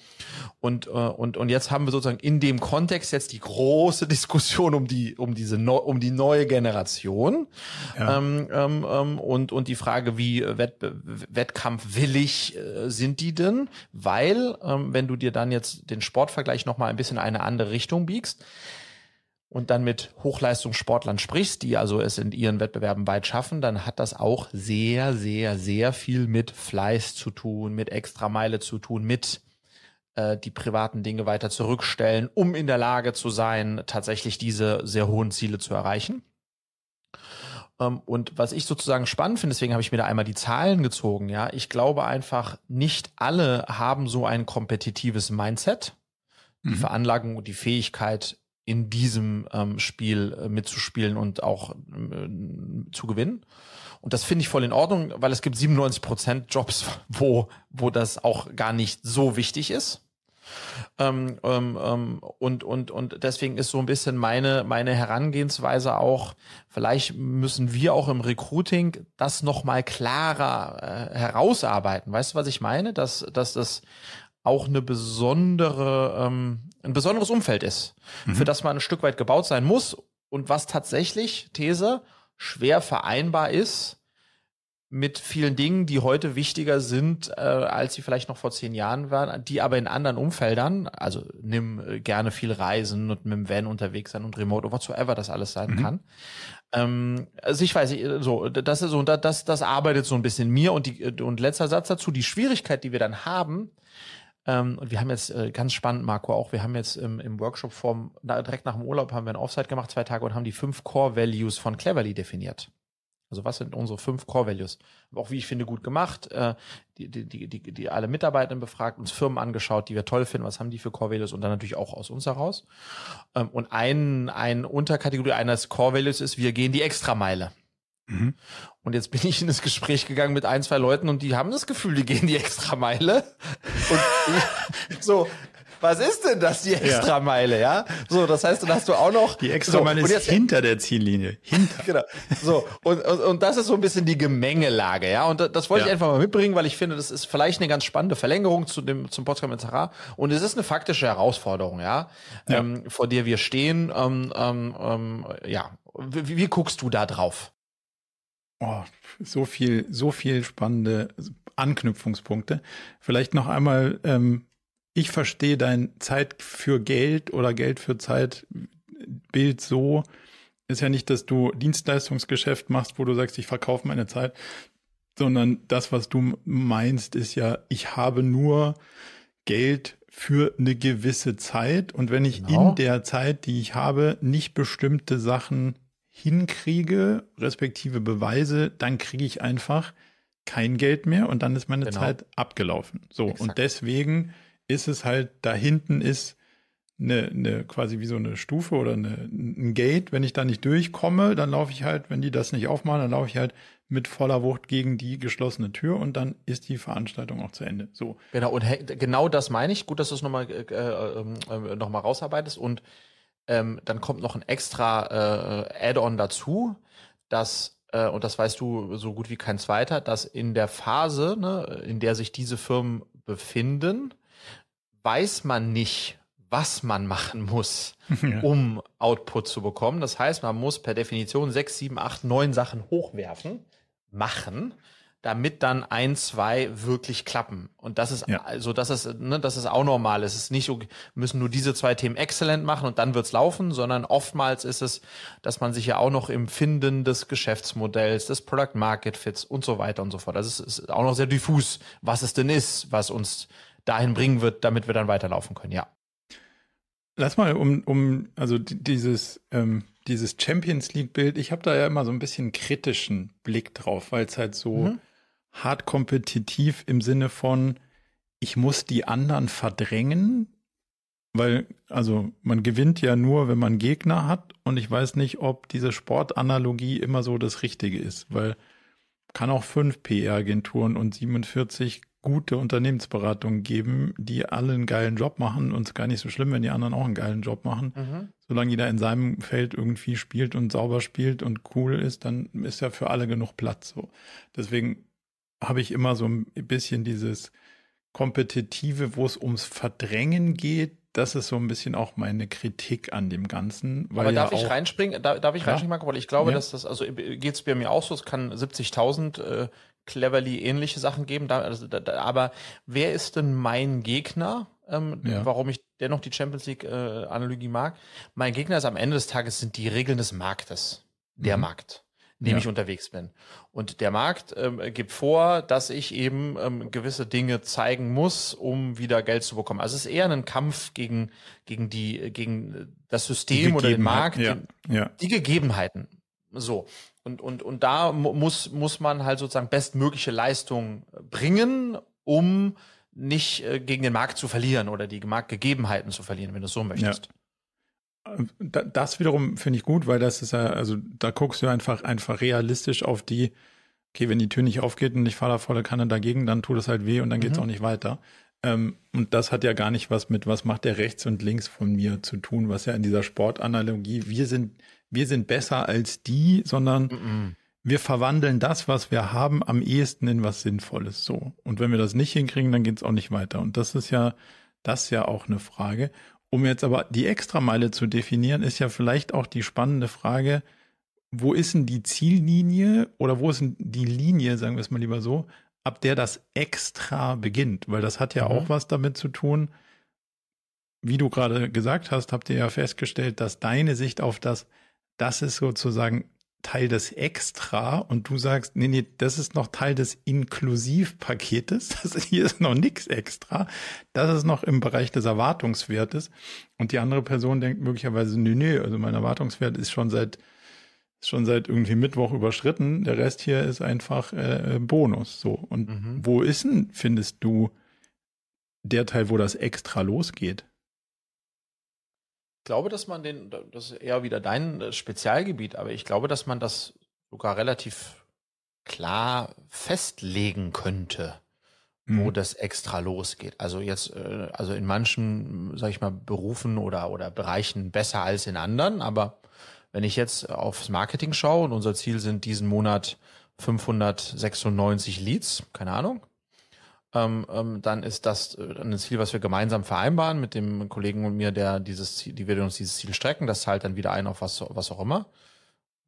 Und, äh, und, und jetzt haben wir sozusagen in dem Kontext jetzt die große (laughs) Diskussion um die, um diese, no, um die neue Generation. Ja. Ähm, ähm, ähm und, und die Frage, wie Wett, wettkampfwillig äh, sind die denn? Weil ähm, wenn du dir dann jetzt den Sportvergleich nochmal ein bisschen in eine andere Richtung biegst und dann mit Hochleistungssportlern sprichst, die also es in ihren Wettbewerben weit schaffen, dann hat das auch sehr, sehr, sehr viel mit Fleiß zu tun, mit Extrameile zu tun, mit äh, die privaten Dinge weiter zurückstellen, um in der Lage zu sein, tatsächlich diese sehr hohen Ziele zu erreichen. Ähm, und was ich sozusagen spannend finde, deswegen habe ich mir da einmal die Zahlen gezogen, ja, ich glaube einfach, nicht alle haben so ein kompetitives Mindset, die mhm. Veranlagung und die Fähigkeit, in diesem ähm, Spiel äh, mitzuspielen und auch äh, zu gewinnen. Und das finde ich voll in Ordnung, weil es gibt 97 Prozent Jobs, (laughs) wo, wo das auch gar nicht so wichtig ist. Ähm, ähm, ähm, und, und, und deswegen ist so ein bisschen meine, meine Herangehensweise auch, vielleicht müssen wir auch im Recruiting das nochmal klarer äh, herausarbeiten. Weißt du, was ich meine? Dass, dass das auch eine besondere, ähm, ein besonderes Umfeld ist, mhm. für das man ein Stück weit gebaut sein muss und was tatsächlich, These, schwer vereinbar ist mit vielen Dingen, die heute wichtiger sind, äh, als sie vielleicht noch vor zehn Jahren waren, die aber in anderen Umfeldern, also nimm äh, gerne viel Reisen und mit dem Van unterwegs sein und Remote oder whatsoever das alles sein mhm. kann. Ähm, also ich weiß, so, das ist so, das, das arbeitet so ein bisschen mir und die, und letzter Satz dazu, die Schwierigkeit, die wir dann haben, ähm, und wir haben jetzt äh, ganz spannend, Marco, auch, wir haben jetzt im, im Workshop vorm, direkt nach dem Urlaub haben wir ein Offsite gemacht, zwei Tage und haben die fünf Core Values von Cleverly definiert. Also was sind unsere fünf Core Values? Auch wie ich finde, gut gemacht. Äh, die, die, die, die, die alle Mitarbeitenden befragt, uns Firmen angeschaut, die wir toll finden, was haben die für Core Values und dann natürlich auch aus uns heraus. Ähm, und ein, ein Unterkategorie eines Core Values ist, wir gehen die Extrameile. Mhm. Und jetzt bin ich in das Gespräch gegangen mit ein, zwei Leuten und die haben das Gefühl, die gehen die Extrameile. (laughs) Und ich, so, was ist denn das, die Extrameile, ja. ja? So, das heißt, dann hast du auch noch. Die Extrameile so, ist hinter der Ziellinie. Hinter. (laughs) genau. So, und, und, und das ist so ein bisschen die Gemengelage, ja. Und das wollte ja. ich einfach mal mitbringen, weil ich finde, das ist vielleicht eine ganz spannende Verlängerung zu dem, zum Podcast mit Sarah. Und es ist eine faktische Herausforderung, ja, ja. Ähm, vor der wir stehen. Ähm, ähm, ähm ja. Wie, wie guckst du da drauf? Oh, so viel, so viel spannende Anknüpfungspunkte. Vielleicht noch einmal ähm, ich verstehe dein Zeit für Geld oder Geld für Zeit Bild so, ist ja nicht, dass du Dienstleistungsgeschäft machst, wo du sagst, ich verkaufe meine Zeit, sondern das, was du meinst, ist ja, ich habe nur Geld für eine gewisse Zeit und wenn ich genau. in der Zeit, die ich habe, nicht bestimmte Sachen hinkriege, respektive Beweise, dann kriege ich einfach kein Geld mehr und dann ist meine genau. Zeit abgelaufen. So, Exakt. und deswegen ist es halt, da hinten ist eine, eine quasi wie so eine Stufe oder eine, ein Gate. Wenn ich da nicht durchkomme, dann laufe ich halt, wenn die das nicht aufmachen, dann laufe ich halt mit voller Wucht gegen die geschlossene Tür und dann ist die Veranstaltung auch zu Ende. So. Genau, und genau das meine ich. Gut, dass du es nochmal äh, äh, noch rausarbeitest. Und ähm, dann kommt noch ein extra äh, Add-on dazu, dass äh, und das weißt du so gut wie kein zweiter, dass in der Phase, ne, in der sich diese Firmen befinden, weiß man nicht, was man machen muss, (laughs) ja. um Output zu bekommen. Das heißt, man muss per Definition sechs, sieben, acht, neun Sachen hochwerfen, machen, damit dann ein, zwei wirklich klappen. Und das ist ja. also das ist ne, das ist auch normal. Es ist nicht so, müssen nur diese zwei Themen exzellent machen und dann wird's laufen, sondern oftmals ist es, dass man sich ja auch noch im Finden des Geschäftsmodells, des Product Market Fits und so weiter und so fort. Das ist, ist auch noch sehr diffus, was es denn ist, was uns dahin bringen wird, damit wir dann weiterlaufen können, ja. Lass mal um, um also dieses, ähm, dieses Champions League-Bild, ich habe da ja immer so ein bisschen kritischen Blick drauf, weil es halt so mhm. hart kompetitiv im Sinne von, ich muss die anderen verdrängen, weil, also man gewinnt ja nur, wenn man Gegner hat und ich weiß nicht, ob diese Sportanalogie immer so das Richtige ist, weil kann auch fünf PR-Agenturen und 47 gute Unternehmensberatungen geben, die alle einen geilen Job machen und es gar nicht so schlimm, wenn die anderen auch einen geilen Job machen. Mhm. Solange jeder in seinem Feld irgendwie spielt und sauber spielt und cool ist, dann ist ja für alle genug Platz. So. Deswegen habe ich immer so ein bisschen dieses Kompetitive, wo es ums Verdrängen geht, das ist so ein bisschen auch meine Kritik an dem Ganzen. Aber darf ja ich reinspringen? Darf, darf ich ja? reinspringen, Marco? Weil ich glaube, ja. dass das, also geht es bei mir auch so, es kann 70.000 äh, cleverly ähnliche Sachen geben. Da, also, da, aber wer ist denn mein Gegner? Ähm, ja. Warum ich dennoch die Champions League äh, Analogie mag? Mein Gegner ist am Ende des Tages sind die Regeln des Marktes. Der mhm. Markt in dem ja. ich unterwegs bin. Und der Markt ähm, gibt vor, dass ich eben ähm, gewisse Dinge zeigen muss, um wieder Geld zu bekommen. Also es ist eher ein Kampf gegen, gegen die, gegen das System oder den Markt, ja. Die, ja. die Gegebenheiten. So. Und, und, und da muss, muss man halt sozusagen bestmögliche Leistung bringen, um nicht äh, gegen den Markt zu verlieren oder die Marktgegebenheiten zu verlieren, wenn du es so möchtest. Ja. Das wiederum finde ich gut, weil das ist ja, also da guckst du einfach, einfach realistisch auf die, okay, wenn die Tür nicht aufgeht und ich fahre da volle Kanne dagegen, dann tut es halt weh und dann geht es mhm. auch nicht weiter. Ähm, und das hat ja gar nicht was mit, was macht der rechts und links von mir zu tun, was ja in dieser Sportanalogie, wir sind, wir sind besser als die, sondern mhm. wir verwandeln das, was wir haben, am ehesten in was Sinnvolles. So. Und wenn wir das nicht hinkriegen, dann geht es auch nicht weiter. Und das ist ja, das ist ja auch eine Frage. Um jetzt aber die Extrameile zu definieren, ist ja vielleicht auch die spannende Frage, wo ist denn die Ziellinie oder wo ist denn die Linie, sagen wir es mal lieber so, ab der das Extra beginnt? Weil das hat ja mhm. auch was damit zu tun, wie du gerade gesagt hast, habt ihr ja festgestellt, dass deine Sicht auf das, das ist sozusagen Teil des Extra und du sagst, nee, nee, das ist noch Teil des Inklusivpaketes. (laughs) Das hier ist noch nichts extra. Das ist noch im Bereich des Erwartungswertes. Und die andere Person denkt möglicherweise, nee, nee, also mein Erwartungswert ist schon seit, ist schon seit irgendwie Mittwoch überschritten. Der Rest hier ist einfach äh, Bonus. So. Und mhm. wo ist denn, findest du, der Teil, wo das extra losgeht? Glaube, dass man den, das ist eher wieder dein äh, Spezialgebiet, aber ich glaube, dass man das sogar relativ klar festlegen könnte, wo mhm. das extra losgeht. Also jetzt, äh, also in manchen, sag ich mal, Berufen oder, oder Bereichen besser als in anderen, aber wenn ich jetzt aufs Marketing schaue und unser Ziel sind diesen Monat 596 Leads, keine Ahnung, ähm, ähm, dann ist das äh, ein Ziel, was wir gemeinsam vereinbaren mit dem Kollegen und mir, der dieses Ziel, die wir uns dieses Ziel strecken. Das zahlt dann wieder ein auf was, was auch immer.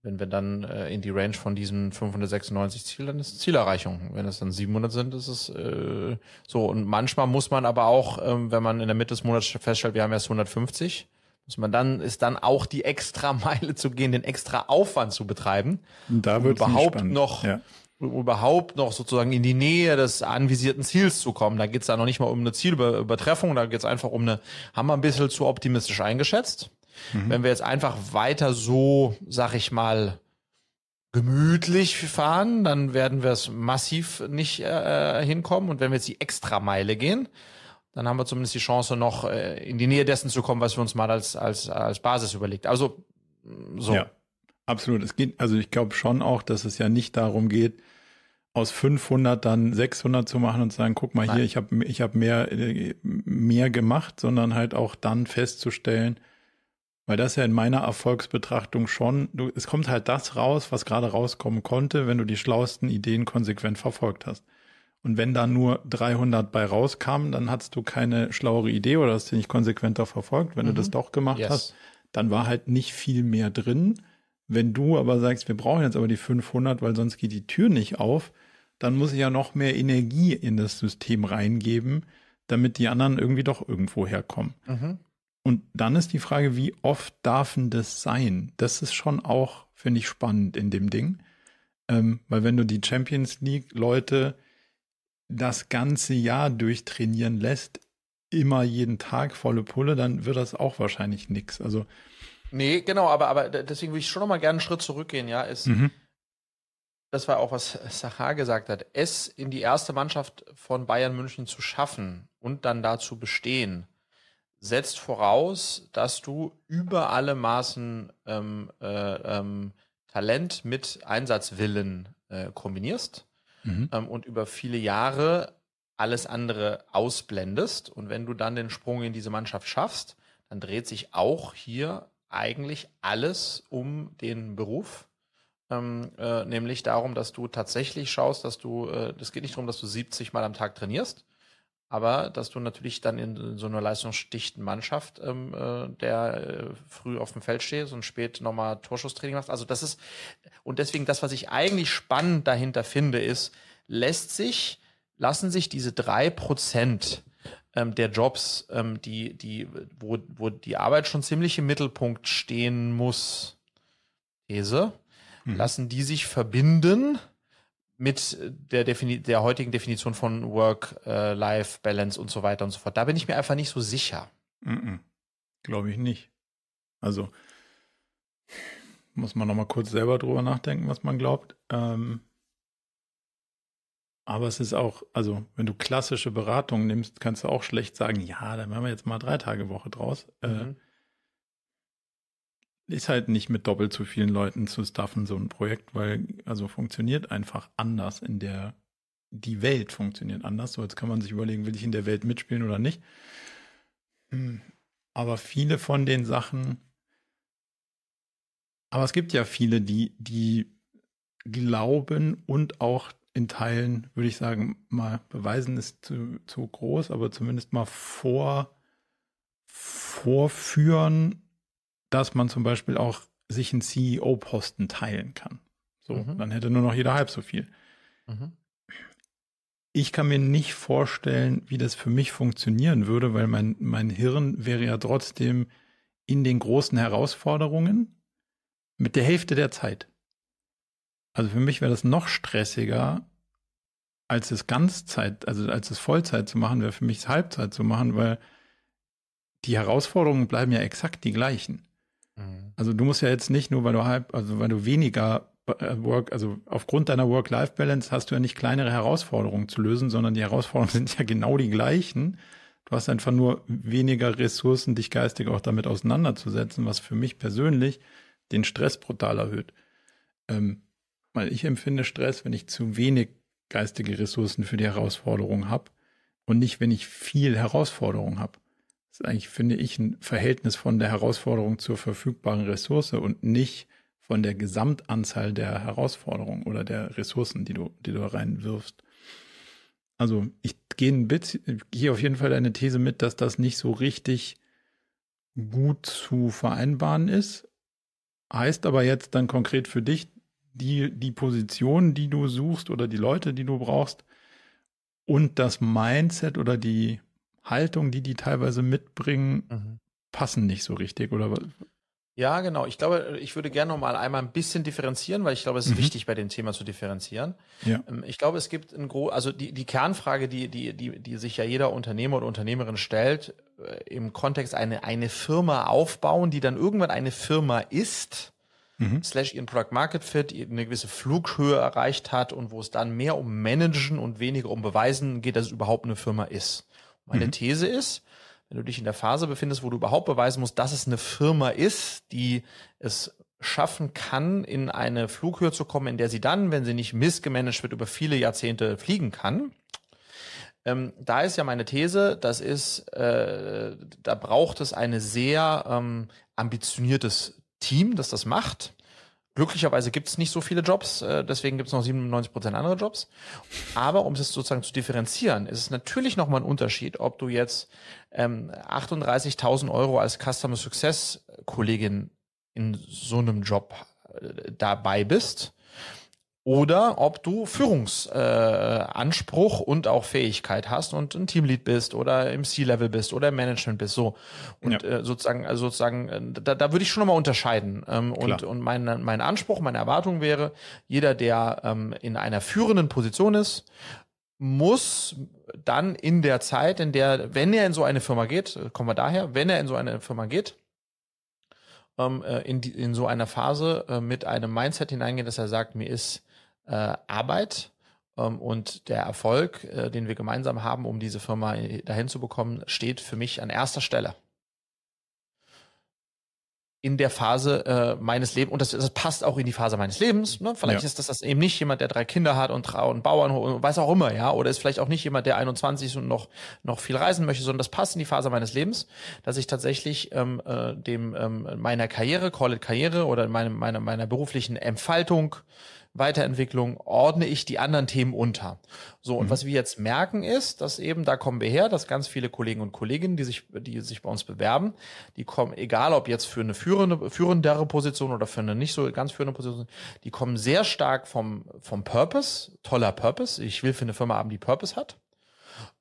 Wenn wir dann äh, in die Range von diesen 596 Ziel, dann ist Zielerreichung. Wenn es dann 700 sind, ist es äh, so. Und manchmal muss man aber auch, ähm, wenn man in der Mitte des Monats feststellt, wir haben erst 150, muss man dann ist dann auch die (laughs) extra Meile zu gehen, den extra Aufwand zu betreiben, und da wird um überhaupt noch ja um überhaupt noch sozusagen in die Nähe des anvisierten Ziels zu kommen. Da geht es da noch nicht mal um eine Zielübertreffung, da geht es einfach um eine, haben wir ein bisschen zu optimistisch eingeschätzt. Mhm. Wenn wir jetzt einfach weiter so, sag ich mal, gemütlich fahren, dann werden wir es massiv nicht äh, hinkommen. Und wenn wir jetzt die Extrameile gehen, dann haben wir zumindest die Chance, noch äh, in die Nähe dessen zu kommen, was wir uns mal als, als, als Basis überlegt. Also so. Ja, absolut. Es geht, also ich glaube schon auch, dass es ja nicht darum geht, aus 500 dann 600 zu machen und zu sagen, guck mal Nein. hier, ich habe ich hab mehr, mehr gemacht, sondern halt auch dann festzustellen, weil das ja in meiner Erfolgsbetrachtung schon, du, es kommt halt das raus, was gerade rauskommen konnte, wenn du die schlauesten Ideen konsequent verfolgt hast. Und wenn da nur 300 bei rauskamen, dann hattest du keine schlauere Idee oder hast du nicht konsequenter verfolgt. Wenn mhm. du das mhm. doch gemacht yes. hast, dann war halt nicht viel mehr drin. Wenn du aber sagst, wir brauchen jetzt aber die 500, weil sonst geht die Tür nicht auf, dann muss ich ja noch mehr Energie in das System reingeben, damit die anderen irgendwie doch irgendwo herkommen. Mhm. Und dann ist die Frage, wie oft darf denn das sein? Das ist schon auch, finde ich, spannend in dem Ding. Ähm, weil wenn du die Champions League Leute das ganze Jahr durchtrainieren lässt, immer jeden Tag volle Pulle, dann wird das auch wahrscheinlich nichts. Also Nee, genau, aber, aber deswegen würde ich schon noch mal gerne einen Schritt zurückgehen, ja. Ist, mhm. Das war auch, was Sachar gesagt hat, es in die erste Mannschaft von Bayern München zu schaffen und dann dazu bestehen, setzt voraus, dass du über alle Maßen ähm, äh, ähm, Talent mit Einsatzwillen äh, kombinierst mhm. ähm, und über viele Jahre alles andere ausblendest. Und wenn du dann den Sprung in diese Mannschaft schaffst, dann dreht sich auch hier eigentlich alles um den Beruf. Ähm, äh, nämlich darum, dass du tatsächlich schaust, dass du, es äh, geht nicht darum, dass du 70 Mal am Tag trainierst, aber dass du natürlich dann in, so einer leistungsdichten Mannschaft, ähm, äh, der äh, früh auf dem Feld stehst und spät nochmal Torschusstraining machst. Also das ist, und deswegen das, was ich eigentlich spannend dahinter finde, ist, lässt sich, lassen sich diese drei Prozent ähm, der Jobs, ähm, die, die, wo, wo die Arbeit schon ziemlich im Mittelpunkt stehen muss, These, hm. lassen die sich verbinden mit der, Defini der heutigen Definition von Work-Life-Balance äh, und so weiter und so fort. Da bin ich mir einfach nicht so sicher. -mm. Glaube ich nicht. Also muss man noch mal kurz selber drüber nachdenken, was man glaubt. Ähm, aber es ist auch, also wenn du klassische Beratung nimmst, kannst du auch schlecht sagen, ja, dann machen wir jetzt mal drei Tage Woche draus. Äh, mhm. Äh, ist halt nicht mit doppelt so vielen Leuten zu staffen, so ein Projekt, weil also funktioniert einfach anders in der, die Welt funktioniert anders. So, jetzt kann man sich überlegen, will ich in der Welt mitspielen oder nicht. Hm. Aber viele von den Sachen, aber es gibt ja viele, die, die glauben und auch in Teilen, würde ich sagen, mal beweisen ist zu, zu groß, aber zumindest mal vor, vorführen, dass man zum Beispiel auch sich einen CEO-Posten teilen kann. So, mhm. dann hätte nur noch jeder halb so viel. Mhm. Ich kann mir nicht vorstellen, wie das für mich funktionieren würde, weil mein, mein Hirn wäre ja trotzdem in den großen Herausforderungen mit der Hälfte der Zeit. Also für mich wäre das noch stressiger, als es Ganzzeit, also als es Vollzeit zu machen, wäre für mich es Halbzeit zu machen, weil die Herausforderungen bleiben ja exakt die gleichen. Also du musst ja jetzt nicht nur, weil du halb, also weil du weniger äh, Work, also aufgrund deiner Work-Life-Balance hast du ja nicht kleinere Herausforderungen zu lösen, sondern die Herausforderungen (laughs) sind ja genau die gleichen. Du hast einfach nur weniger Ressourcen, dich geistig auch damit auseinanderzusetzen, was für mich persönlich den Stress brutal erhöht. Ähm, weil ich empfinde Stress, wenn ich zu wenig geistige Ressourcen für die Herausforderung habe und nicht, wenn ich viel Herausforderung habe. Das ist eigentlich, finde ich, ein Verhältnis von der Herausforderung zur verfügbaren Ressource und nicht von der Gesamtanzahl der Herausforderungen oder der Ressourcen, die du, die du reinwirfst. Also ich gehe ein bisschen, gehe auf jeden Fall deine These mit, dass das nicht so richtig gut zu vereinbaren ist. Heißt aber jetzt dann konkret für dich, die, die Position, die du suchst oder die Leute, die du brauchst und das Mindset oder die Haltung, die die teilweise mitbringen, mhm. passen nicht so richtig oder ja, genau. Ich glaube, ich würde gerne noch mal einmal ein bisschen differenzieren, weil ich glaube, es ist mhm. wichtig, bei dem Thema zu differenzieren. Ja. Ähm, ich glaube, es gibt ein gro also die, die Kernfrage, die, die, die, die sich ja jeder Unternehmer oder Unternehmerin stellt, äh, im Kontext eine, eine Firma aufbauen, die dann irgendwann eine Firma ist, mhm. slash ihren Product Market Fit, eine gewisse Flughöhe erreicht hat und wo es dann mehr um Managen und weniger um Beweisen geht, dass es überhaupt eine Firma ist. Meine mhm. These ist, wenn du dich in der Phase befindest, wo du überhaupt beweisen musst, dass es eine Firma ist, die es schaffen kann, in eine Flughöhe zu kommen, in der sie dann, wenn sie nicht missgemanagt wird, über viele Jahrzehnte fliegen kann. Ähm, da ist ja meine These, das ist, äh, da braucht es eine sehr ähm, ambitioniertes Team, das das macht. Glücklicherweise gibt es nicht so viele Jobs, äh, deswegen gibt es noch 97 Prozent andere Jobs. Aber um es sozusagen zu differenzieren, ist es natürlich nochmal ein Unterschied, ob du jetzt ähm, 38.000 Euro als Customer Success Kollegin in so einem Job äh, dabei bist oder ob du Führungsanspruch äh, und auch Fähigkeit hast und ein Teamlead bist oder im C-Level bist oder im Management bist. So und ja. äh, sozusagen, also sozusagen, äh, da, da würde ich schon nochmal unterscheiden. Ähm, und und mein, mein Anspruch, meine Erwartung wäre, jeder, der ähm, in einer führenden Position ist, muss dann in der Zeit, in der, wenn er in so eine Firma geht, äh, kommen wir daher, wenn er in so eine Firma geht, ähm, äh, in, die, in so einer Phase mit einem Mindset hineingehen, dass er sagt, mir ist äh, Arbeit ähm, und der Erfolg, äh, den wir gemeinsam haben, um diese Firma dahin zu bekommen, steht für mich an erster Stelle. in der Phase äh, meines Lebens, und das, das passt auch in die Phase meines Lebens, ne? vielleicht ja. ist das, das eben nicht jemand, der drei Kinder hat und, und Bauern und weiß auch immer, ja, oder ist vielleicht auch nicht jemand, der 21 ist und noch, noch viel reisen möchte, sondern das passt in die Phase meines Lebens, dass ich tatsächlich ähm, äh, dem ähm, meiner Karriere, Call it Karriere oder meinem, meiner, meiner beruflichen Entfaltung Weiterentwicklung ordne ich die anderen Themen unter. So, und mhm. was wir jetzt merken ist, dass eben, da kommen wir her, dass ganz viele Kollegen und Kolleginnen, die sich, die sich bei uns bewerben, die kommen, egal ob jetzt für eine führende, führendere Position oder für eine nicht so ganz führende Position, die kommen sehr stark vom, vom Purpose, toller Purpose. Ich will für eine Firma haben, die Purpose hat.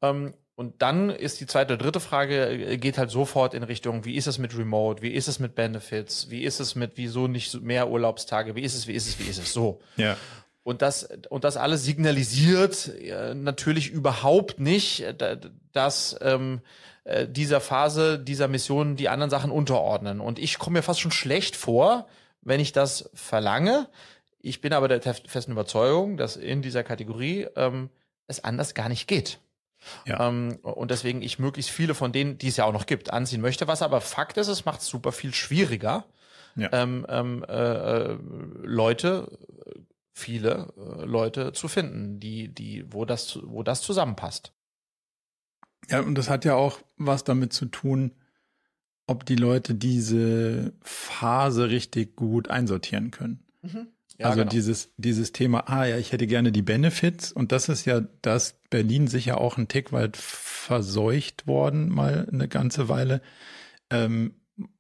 Ähm, und dann ist die zweite oder dritte Frage, äh, geht halt sofort in Richtung, wie ist es mit Remote, wie ist es mit Benefits, wie ist es mit, wieso nicht mehr Urlaubstage, wie ist es, wie ist es, wie ist es, so. Ja. Und das, und das alles signalisiert äh, natürlich überhaupt nicht, äh, dass ähm, äh, dieser Phase, dieser Mission die anderen Sachen unterordnen. Und ich komme mir fast schon schlecht vor, wenn ich das verlange. Ich bin aber der festen Überzeugung, dass in dieser Kategorie ähm, es anders gar nicht geht. Ja. Ähm, und deswegen ich möglichst viele von denen, die es ja auch noch gibt, anziehen möchte. Was aber Fakt ist, es macht es super viel schwieriger, ja. ähm, ähm, äh, äh Leute, viele äh, Leute zu finden, die, die, wo das, wo das zusammenpasst. Ja, und das hat ja auch was damit zu tun, ob die Leute diese Phase richtig gut einsortieren können. Mhm. Ja, also genau. dieses, dieses Thema, ah ja, ich hätte gerne die Benefits und das ist ja das Berlin sicher auch ein Tick weit verseucht worden, mal eine ganze Weile, ähm,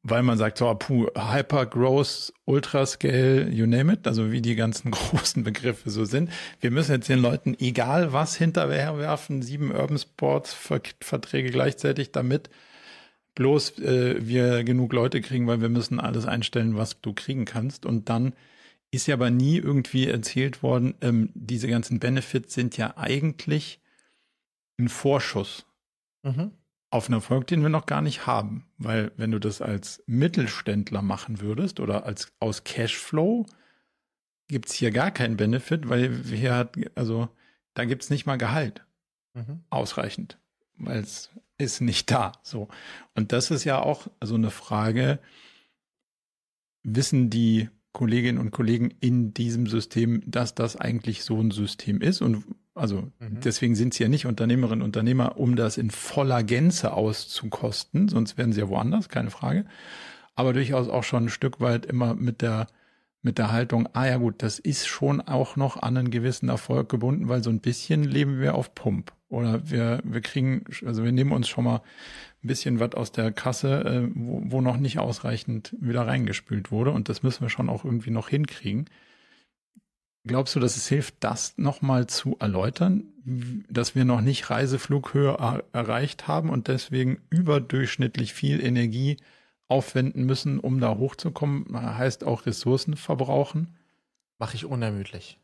weil man sagt, so, puh, Hyper-Growth, Ultrascale, you name it, also wie die ganzen (laughs) großen Begriffe so sind. Wir müssen jetzt den Leuten egal was hinterherwerfen, sieben Urban Sports Verträge gleichzeitig, damit bloß äh, wir genug Leute kriegen, weil wir müssen alles einstellen, was du kriegen kannst und dann ist ja aber nie irgendwie erzählt worden, ähm, diese ganzen Benefits sind ja eigentlich ein Vorschuss mhm. auf einen Erfolg, den wir noch gar nicht haben. Weil wenn du das als Mittelständler machen würdest oder als aus Cashflow, gibt es hier gar keinen Benefit, weil hier hat, also da gibt es nicht mal Gehalt mhm. ausreichend, weil es ist nicht da. So. Und das ist ja auch so eine Frage, wissen die Kolleginnen und Kollegen in diesem System, dass das eigentlich so ein System ist. Und also mhm. deswegen sind sie ja nicht Unternehmerinnen und Unternehmer, um das in voller Gänze auszukosten, sonst wären sie ja woanders, keine Frage. Aber durchaus auch schon ein Stück weit immer mit der mit der Haltung, ah ja gut, das ist schon auch noch an einen gewissen Erfolg gebunden, weil so ein bisschen leben wir auf Pump. Oder wir, wir kriegen, also wir nehmen uns schon mal ein bisschen was aus der Kasse, äh, wo, wo noch nicht ausreichend wieder reingespült wurde. Und das müssen wir schon auch irgendwie noch hinkriegen. Glaubst du, dass es hilft, das nochmal zu erläutern, dass wir noch nicht Reiseflughöhe erreicht haben und deswegen überdurchschnittlich viel Energie aufwenden müssen, um da hochzukommen? Heißt auch Ressourcen verbrauchen? Mache ich unermüdlich.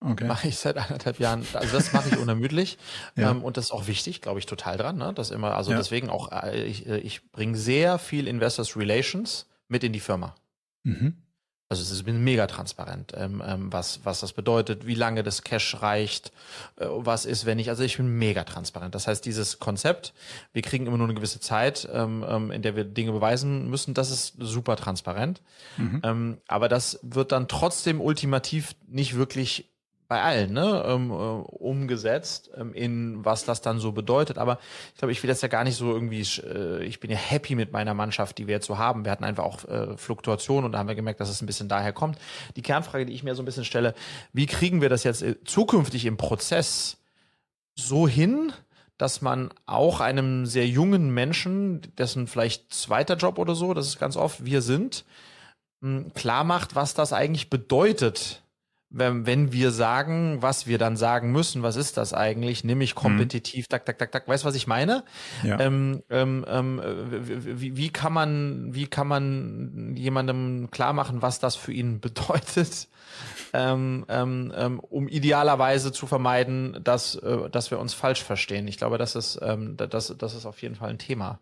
Okay. Mache ich seit anderthalb Jahren. Also das mache ich unermüdlich. (laughs) ja. ähm, und das ist auch wichtig, glaube ich, total dran. Ne? Das immer, also ja. deswegen auch, äh, ich, äh, ich bringe sehr viel Investors Relations mit in die Firma. Mhm. Also es ist mega transparent, ähm, ähm, was, was das bedeutet, wie lange das Cash reicht, äh, was ist, wenn ich, also ich bin mega transparent. Das heißt, dieses Konzept, wir kriegen immer nur eine gewisse Zeit, ähm, ähm, in der wir Dinge beweisen müssen, das ist super transparent. Mhm. Ähm, aber das wird dann trotzdem ultimativ nicht wirklich bei allen ne, ähm, äh, umgesetzt, ähm, in was das dann so bedeutet. Aber ich glaube, ich will das ja gar nicht so irgendwie, äh, ich bin ja happy mit meiner Mannschaft, die wir jetzt so haben. Wir hatten einfach auch äh, Fluktuationen und da haben wir gemerkt, dass es ein bisschen daher kommt. Die Kernfrage, die ich mir so ein bisschen stelle, wie kriegen wir das jetzt äh, zukünftig im Prozess so hin, dass man auch einem sehr jungen Menschen, dessen vielleicht zweiter Job oder so, das ist ganz oft wir sind, klar macht, was das eigentlich bedeutet, wenn, wenn wir sagen, was wir dann sagen müssen, was ist das eigentlich? Nämlich mhm. kompetitiv, mhm. tak, tak, tak, tak. Weißt du, was ich meine? Ja. Ähm, ähm, ähm, wie, wie kann man, wie kann man jemandem klar machen, was das für ihn (laughs) bedeutet? Ähm, ähm, ähm, um idealerweise zu vermeiden, dass, äh, dass wir uns falsch verstehen. Ich glaube, das ist, ähm, das, das ist auf jeden Fall ein Thema.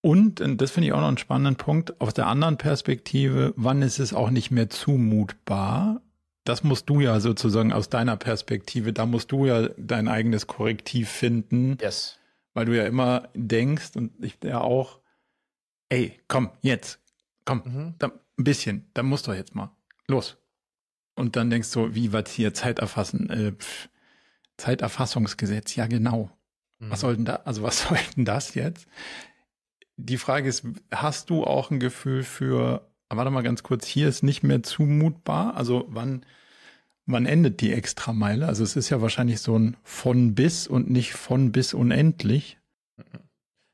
Und, und das finde ich auch noch einen spannenden Punkt, aus der anderen Perspektive, wann ist es auch nicht mehr zumutbar, das musst du ja sozusagen aus deiner Perspektive, da musst du ja dein eigenes Korrektiv finden. Yes. Weil du ja immer denkst und ich ja auch, ey, komm, jetzt, komm, mhm. da, ein bisschen, da musst du jetzt mal. Los. Und dann denkst du, wie was hier Zeiterfassen, äh, pff, Zeiterfassungsgesetz, ja genau. Mhm. Was soll denn da, also was (laughs) soll denn das jetzt? Die Frage ist, hast du auch ein Gefühl für, warte mal ganz kurz, hier ist nicht mehr zumutbar, also wann, wann endet die Extrameile? Also es ist ja wahrscheinlich so ein von bis und nicht von bis unendlich.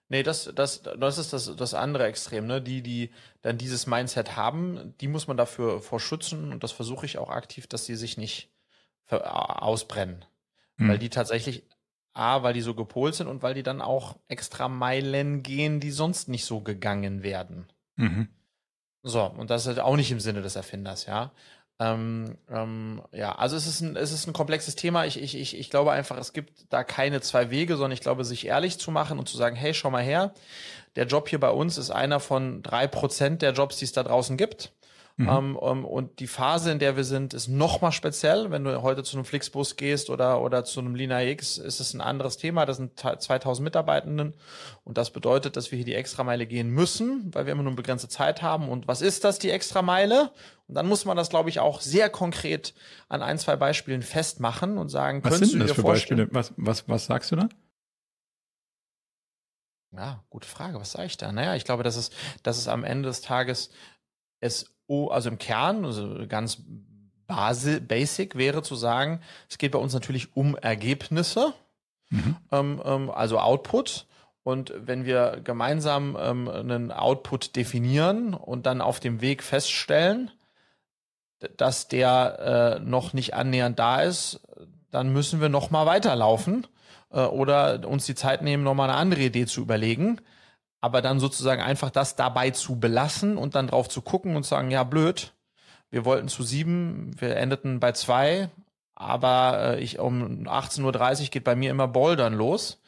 Nee, das, das, das ist das, das andere Extrem, ne? Die, die dann dieses Mindset haben, die muss man dafür vorschützen und das versuche ich auch aktiv, dass sie sich nicht ausbrennen. Hm. Weil die tatsächlich, A, weil die so gepolt sind und weil die dann auch extra Meilen gehen, die sonst nicht so gegangen werden. Mhm. So, und das ist halt auch nicht im Sinne des Erfinders, ja. Ähm, ähm, ja, also es ist ein, es ist ein komplexes Thema. Ich, ich, ich, ich glaube einfach, es gibt da keine zwei Wege, sondern ich glaube, sich ehrlich zu machen und zu sagen, hey, schau mal her, der Job hier bei uns ist einer von drei Prozent der Jobs, die es da draußen gibt. Mhm. Ähm, um, und die Phase, in der wir sind, ist noch mal speziell. Wenn du heute zu einem Flixbus gehst oder, oder zu einem Lina X, ist es ein anderes Thema. Das sind 2000 Mitarbeitenden. Und das bedeutet, dass wir hier die Extrameile gehen müssen, weil wir immer nur eine begrenzte Zeit haben. Und was ist das, die Extrameile? Und dann muss man das, glaube ich, auch sehr konkret an ein, zwei Beispielen festmachen und sagen, was sind das für Beispiele? Was, was, was sagst du da? Ja, gute Frage. Was sage ich da? Naja, ich glaube, dass es, dass es am Ende des Tages es also im Kern, also ganz basi basic wäre zu sagen, es geht bei uns natürlich um Ergebnisse, mhm. ähm, ähm, also Output. Und wenn wir gemeinsam ähm, einen Output definieren und dann auf dem Weg feststellen, dass der äh, noch nicht annähernd da ist, dann müssen wir noch mal weiterlaufen äh, oder uns die Zeit nehmen, noch mal eine andere Idee zu überlegen aber dann sozusagen einfach das dabei zu belassen und dann drauf zu gucken und sagen, ja, blöd, wir wollten zu sieben, wir endeten bei zwei, aber äh, ich um 18.30 Uhr geht bei mir immer Bouldern los.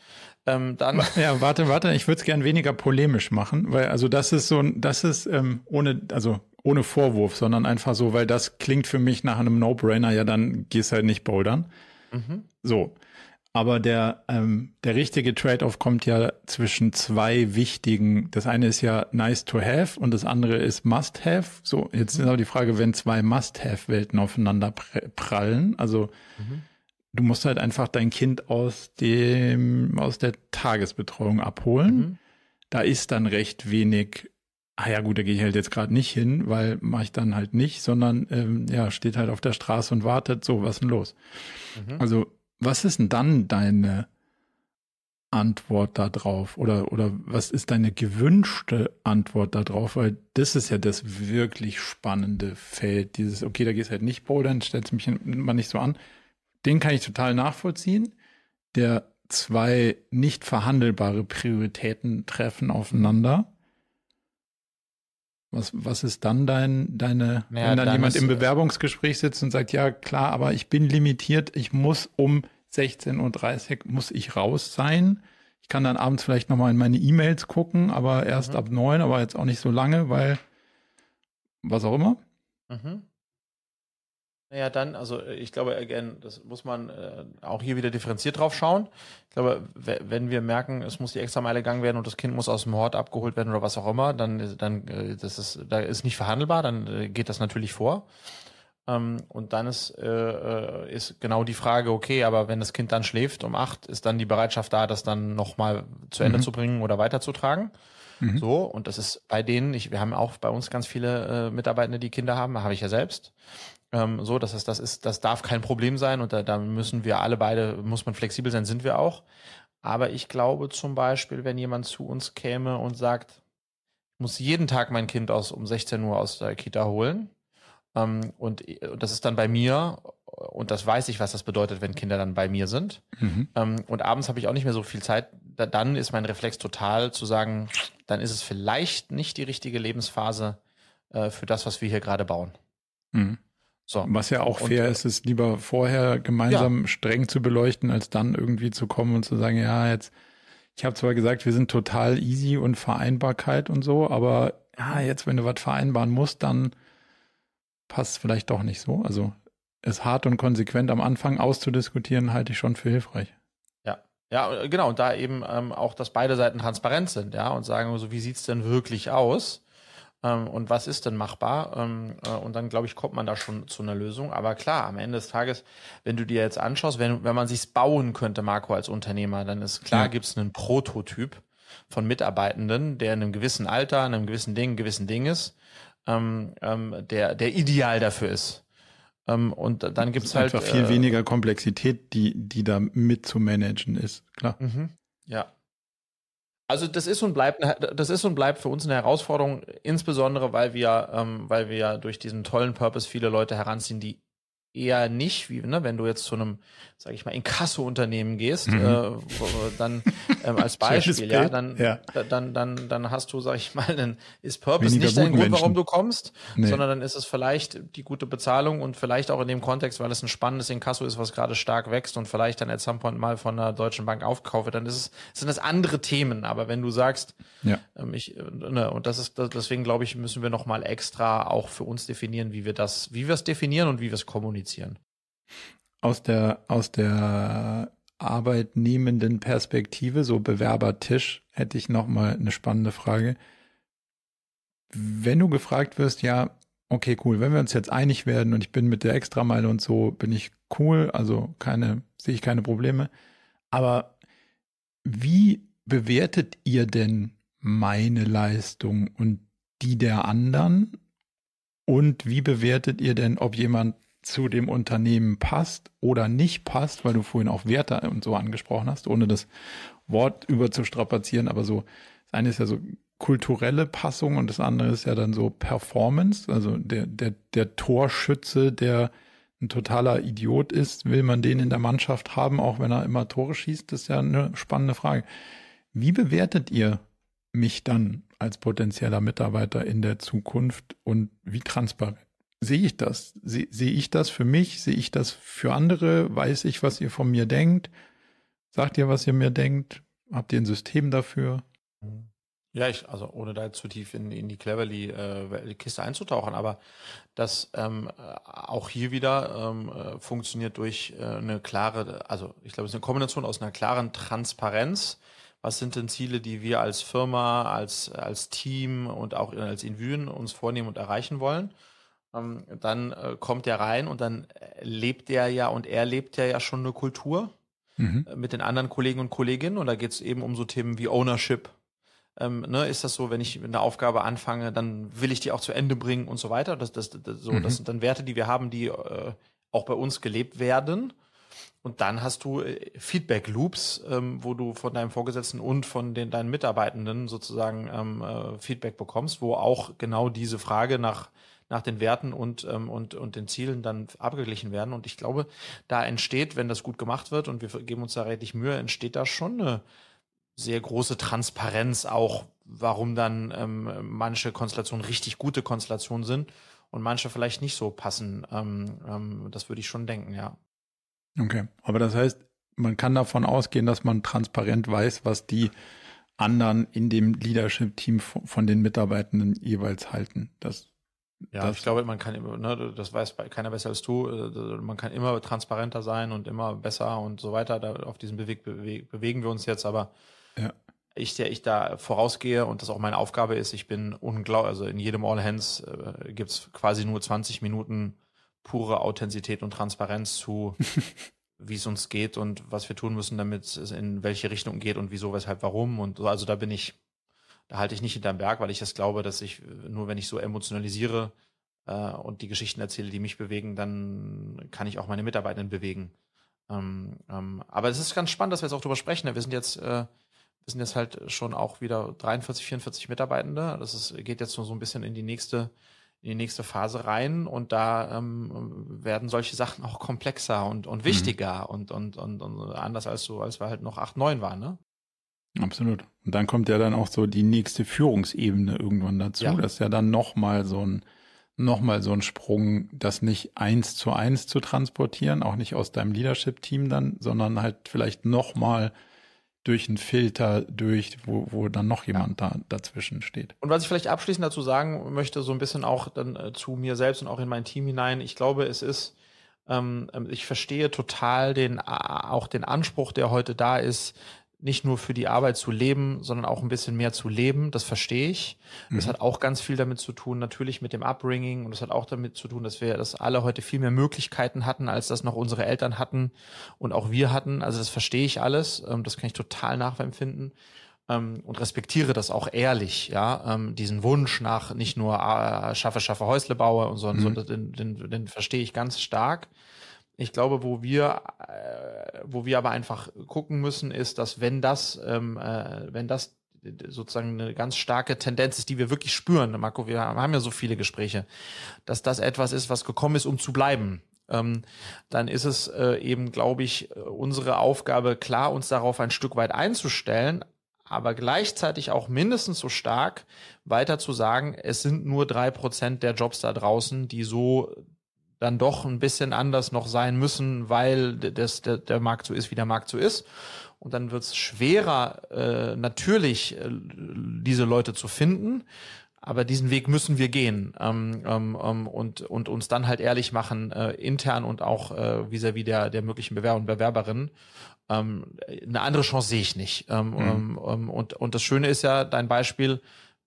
Ähm, dann (laughs) ja, warte, warte, ich würde es gern weniger polemisch machen, weil also das ist so, das ist ähm, ohne, also ohne Vorwurf, sondern einfach so, weil das klingt für mich nach einem No-Brainer, ja, dann gehst halt nicht bouldern. Mhm. So. Aber der, ähm, der richtige Trade-off kommt ja zwischen zwei wichtigen. Das eine ist ja nice to have und das andere ist must have. So, jetzt ist aber die Frage, wenn zwei must have Welten aufeinander prallen. Also, mhm. du musst halt einfach dein Kind aus dem, aus der Tagesbetreuung abholen. Mhm. Da ist dann recht wenig ah ja gut, da gehe ich halt jetzt gerade nicht hin, weil mache ich dann halt nicht, sondern ähm, ja, steht halt auf der Straße und wartet, so, was denn los? Mhm. Also was ist denn dann deine Antwort darauf? Oder, oder was ist deine gewünschte Antwort darauf? Weil das ist ja das wirklich spannende Feld. Dieses, okay, da gehst halt nicht bouldern, stellst mich mal nicht so an. Den kann ich total nachvollziehen. Der zwei nicht verhandelbare Prioritäten treffen aufeinander. Was, was ist dann dein, deine, naja, wenn dann, dann jemand im Bewerbungsgespräch sitzt und sagt, ja klar, aber ich bin limitiert, ich muss um 16.30 Uhr muss ich raus sein. Ich kann dann abends vielleicht nochmal in meine E-Mails gucken, aber erst mhm. ab neun, aber jetzt auch nicht so lange, weil was auch immer. Mhm. Naja, dann, also ich glaube, again, das muss man äh, auch hier wieder differenziert drauf schauen. Ich glaube, wenn wir merken, es muss die extra Meile gegangen werden und das Kind muss aus dem Hort abgeholt werden oder was auch immer, dann, dann äh, das ist, da ist nicht verhandelbar, dann äh, geht das natürlich vor. Ähm, und dann ist, äh, äh, ist genau die Frage, okay, aber wenn das Kind dann schläft um acht, ist dann die Bereitschaft da, das dann nochmal zu Ende mhm. zu bringen oder weiterzutragen. Mhm. So, und das ist bei denen, ich, wir haben auch bei uns ganz viele äh, Mitarbeitende, die Kinder haben, habe ich ja selbst. Ähm, so, das ist, das ist, das darf kein Problem sein und da, da müssen wir alle beide, muss man flexibel sein, sind wir auch. Aber ich glaube zum Beispiel, wenn jemand zu uns käme und sagt, ich muss jeden Tag mein Kind aus um 16 Uhr aus der Kita holen, ähm, und, und das ist dann bei mir und das weiß ich, was das bedeutet, wenn Kinder dann bei mir sind. Mhm. Ähm, und abends habe ich auch nicht mehr so viel Zeit. Da, dann ist mein Reflex total zu sagen, dann ist es vielleicht nicht die richtige Lebensphase äh, für das, was wir hier gerade bauen. Mhm. So. Was ja auch fair und, ist, ist lieber vorher gemeinsam ja. streng zu beleuchten, als dann irgendwie zu kommen und zu sagen, ja, jetzt, ich habe zwar gesagt, wir sind total easy und Vereinbarkeit und so, aber ja, jetzt, wenn du was vereinbaren musst, dann passt vielleicht doch nicht so. Also es hart und konsequent am Anfang auszudiskutieren, halte ich schon für hilfreich. Ja, ja, genau. Und da eben ähm, auch, dass beide Seiten transparent sind, ja, und sagen so, wie sieht's denn wirklich aus? Ähm, und was ist denn machbar? Ähm, äh, und dann, glaube ich, kommt man da schon zu einer Lösung. Aber klar, am Ende des Tages, wenn du dir jetzt anschaust, wenn, wenn man sich's bauen könnte, Marco, als Unternehmer, dann ist klar, ja. gibt es einen Prototyp von Mitarbeitenden, der in einem gewissen Alter, in einem gewissen Ding, gewissen Ding ist, ähm, ähm, der, der ideal dafür ist. Ähm, und dann gibt's halt. Einfach viel äh, weniger Komplexität, die, die da mit zu managen ist, klar. Mhm. Ja. Also das ist und bleibt, das ist und bleibt für uns eine Herausforderung, insbesondere weil wir, ähm, weil wir durch diesen tollen Purpose viele Leute heranziehen, die eher nicht, wie ne, wenn du jetzt zu einem, sage ich mal, Inkasso-Unternehmen gehst, mhm. äh, dann ähm, als (laughs) Beispiel, ja, dann, ja. dann, dann, dann hast du, sag ich mal, dann ist Purpose Weniger nicht dein Grund, warum du kommst, nee. sondern dann ist es vielleicht die gute Bezahlung und vielleicht auch in dem Kontext, weil es ein spannendes Inkasso ist, was gerade stark wächst und vielleicht dann at some point mal von der Deutschen Bank aufkaufe, dann ist es, sind das andere Themen. Aber wenn du sagst, ja. ähm, ich, ne, und das ist, deswegen glaube ich, müssen wir nochmal extra auch für uns definieren, wie wir das, wie wir es definieren und wie wir es kommunizieren aus der, aus der arbeitnehmenden Perspektive, so Bewerbertisch, hätte ich nochmal eine spannende Frage. Wenn du gefragt wirst, ja, okay, cool, wenn wir uns jetzt einig werden und ich bin mit der Extrameile und so, bin ich cool, also keine, sehe ich keine Probleme. Aber wie bewertet ihr denn meine Leistung und die der anderen? Und wie bewertet ihr denn, ob jemand zu dem Unternehmen passt oder nicht passt, weil du vorhin auch Werte und so angesprochen hast, ohne das Wort überzustrapazieren, aber so, das eine ist ja so kulturelle Passung und das andere ist ja dann so Performance, also der, der, der Torschütze, der ein totaler Idiot ist, will man den in der Mannschaft haben, auch wenn er immer Tore schießt, das ist ja eine spannende Frage. Wie bewertet ihr mich dann als potenzieller Mitarbeiter in der Zukunft und wie transparent sehe ich das? Sehe seh ich das für mich? Sehe ich das für andere? Weiß ich, was ihr von mir denkt? Sagt ihr, was ihr mir denkt? Habt ihr ein System dafür? Ja, ich, also ohne da zu tief in, in die Cleverly äh, einzutauchen, aber das ähm, auch hier wieder ähm, äh, funktioniert durch äh, eine klare, also ich glaube, es ist eine Kombination aus einer klaren Transparenz. Was sind denn Ziele, die wir als Firma, als, als Team und auch als Invuen uns vornehmen und erreichen wollen? Ähm, dann äh, kommt er rein und dann lebt er ja und er lebt ja ja schon eine Kultur mhm. äh, mit den anderen Kollegen und Kolleginnen und da geht es eben um so Themen wie Ownership. Ähm, ne, ist das so, wenn ich eine Aufgabe anfange, dann will ich die auch zu Ende bringen und so weiter. Das, das, das, so, mhm. das sind dann Werte, die wir haben, die äh, auch bei uns gelebt werden. Und dann hast du äh, Feedback-Loops, ähm, wo du von deinem Vorgesetzten und von den, deinen Mitarbeitenden sozusagen ähm, äh, Feedback bekommst, wo auch genau diese Frage nach nach den Werten und, ähm, und, und den Zielen dann abgeglichen werden. Und ich glaube, da entsteht, wenn das gut gemacht wird und wir geben uns da richtig Mühe, entsteht da schon eine sehr große Transparenz auch, warum dann ähm, manche Konstellationen richtig gute Konstellationen sind und manche vielleicht nicht so passen. Ähm, ähm, das würde ich schon denken, ja. Okay, aber das heißt, man kann davon ausgehen, dass man transparent weiß, was die anderen in dem Leadership-Team von den Mitarbeitenden jeweils halten. Das ja, das, ich glaube, man kann immer, ne, das weiß keiner besser als du, äh, man kann immer transparenter sein und immer besser und so weiter. Da, auf diesem Beweg, Beweg, bewegen wir uns jetzt, aber ja. ich, der ich da vorausgehe und das auch meine Aufgabe ist, ich bin unglaublich, also in jedem All Hands äh, gibt's quasi nur 20 Minuten pure Authentizität und Transparenz zu, (laughs) wie es uns geht und was wir tun müssen, damit es in welche Richtung geht und wieso, weshalb, warum. Und so, also da bin ich da halte ich nicht hinterm Berg, weil ich das glaube, dass ich nur wenn ich so emotionalisiere äh, und die Geschichten erzähle, die mich bewegen, dann kann ich auch meine Mitarbeitenden bewegen. Ähm, ähm, aber es ist ganz spannend, dass wir jetzt auch drüber sprechen. Ne? Wir sind jetzt, äh, wir sind jetzt halt schon auch wieder 43, 44 Mitarbeitende. Das ist, geht jetzt nur so ein bisschen in die nächste, in die nächste Phase rein und da ähm, werden solche Sachen auch komplexer und, und mhm. wichtiger mhm. und, und, und, und anders als so, als wir halt noch acht, neun waren, ne? Absolut. Und dann kommt ja dann auch so die nächste Führungsebene irgendwann dazu. Ja. Das ist ja dann nochmal so ein, nochmal so ein Sprung, das nicht eins zu eins zu transportieren, auch nicht aus deinem Leadership-Team dann, sondern halt vielleicht nochmal durch einen Filter durch, wo, wo dann noch jemand ja. da dazwischen steht. Und was ich vielleicht abschließend dazu sagen möchte, so ein bisschen auch dann äh, zu mir selbst und auch in mein Team hinein, ich glaube, es ist, ähm, ähm ich verstehe total den, auch den Anspruch, der heute da ist, nicht nur für die Arbeit zu leben, sondern auch ein bisschen mehr zu leben. Das verstehe ich. Mhm. Das hat auch ganz viel damit zu tun, natürlich mit dem Upbringing. Und das hat auch damit zu tun, dass wir das alle heute viel mehr Möglichkeiten hatten, als das noch unsere Eltern hatten und auch wir hatten. Also das verstehe ich alles. Ähm, das kann ich total nachempfinden ähm, und respektiere das auch ehrlich, ja, ähm, diesen Wunsch nach nicht nur äh, schaffe, schaffe Häusle baue und so, mhm. so den, den, den verstehe ich ganz stark. Ich glaube, wo wir, äh, wo wir aber einfach gucken müssen, ist, dass wenn das, ähm, äh, wenn das sozusagen eine ganz starke Tendenz ist, die wir wirklich spüren, Marco, wir haben ja so viele Gespräche, dass das etwas ist, was gekommen ist, um zu bleiben. Ähm, dann ist es äh, eben, glaube ich, unsere Aufgabe, klar uns darauf ein Stück weit einzustellen, aber gleichzeitig auch mindestens so stark weiter zu sagen, es sind nur drei Prozent der Jobs da draußen, die so dann doch ein bisschen anders noch sein müssen, weil das, der, der Markt so ist, wie der Markt so ist. Und dann wird es schwerer, äh, natürlich äh, diese Leute zu finden. Aber diesen Weg müssen wir gehen ähm, ähm, ähm und, und uns dann halt ehrlich machen, äh, intern und auch äh, vis-à-vis -vis der, der möglichen Bewerber und Bewerberinnen. Ähm, eine andere Chance sehe ich nicht. Ähm, mhm. ähm, und, und das Schöne ist ja, dein Beispiel,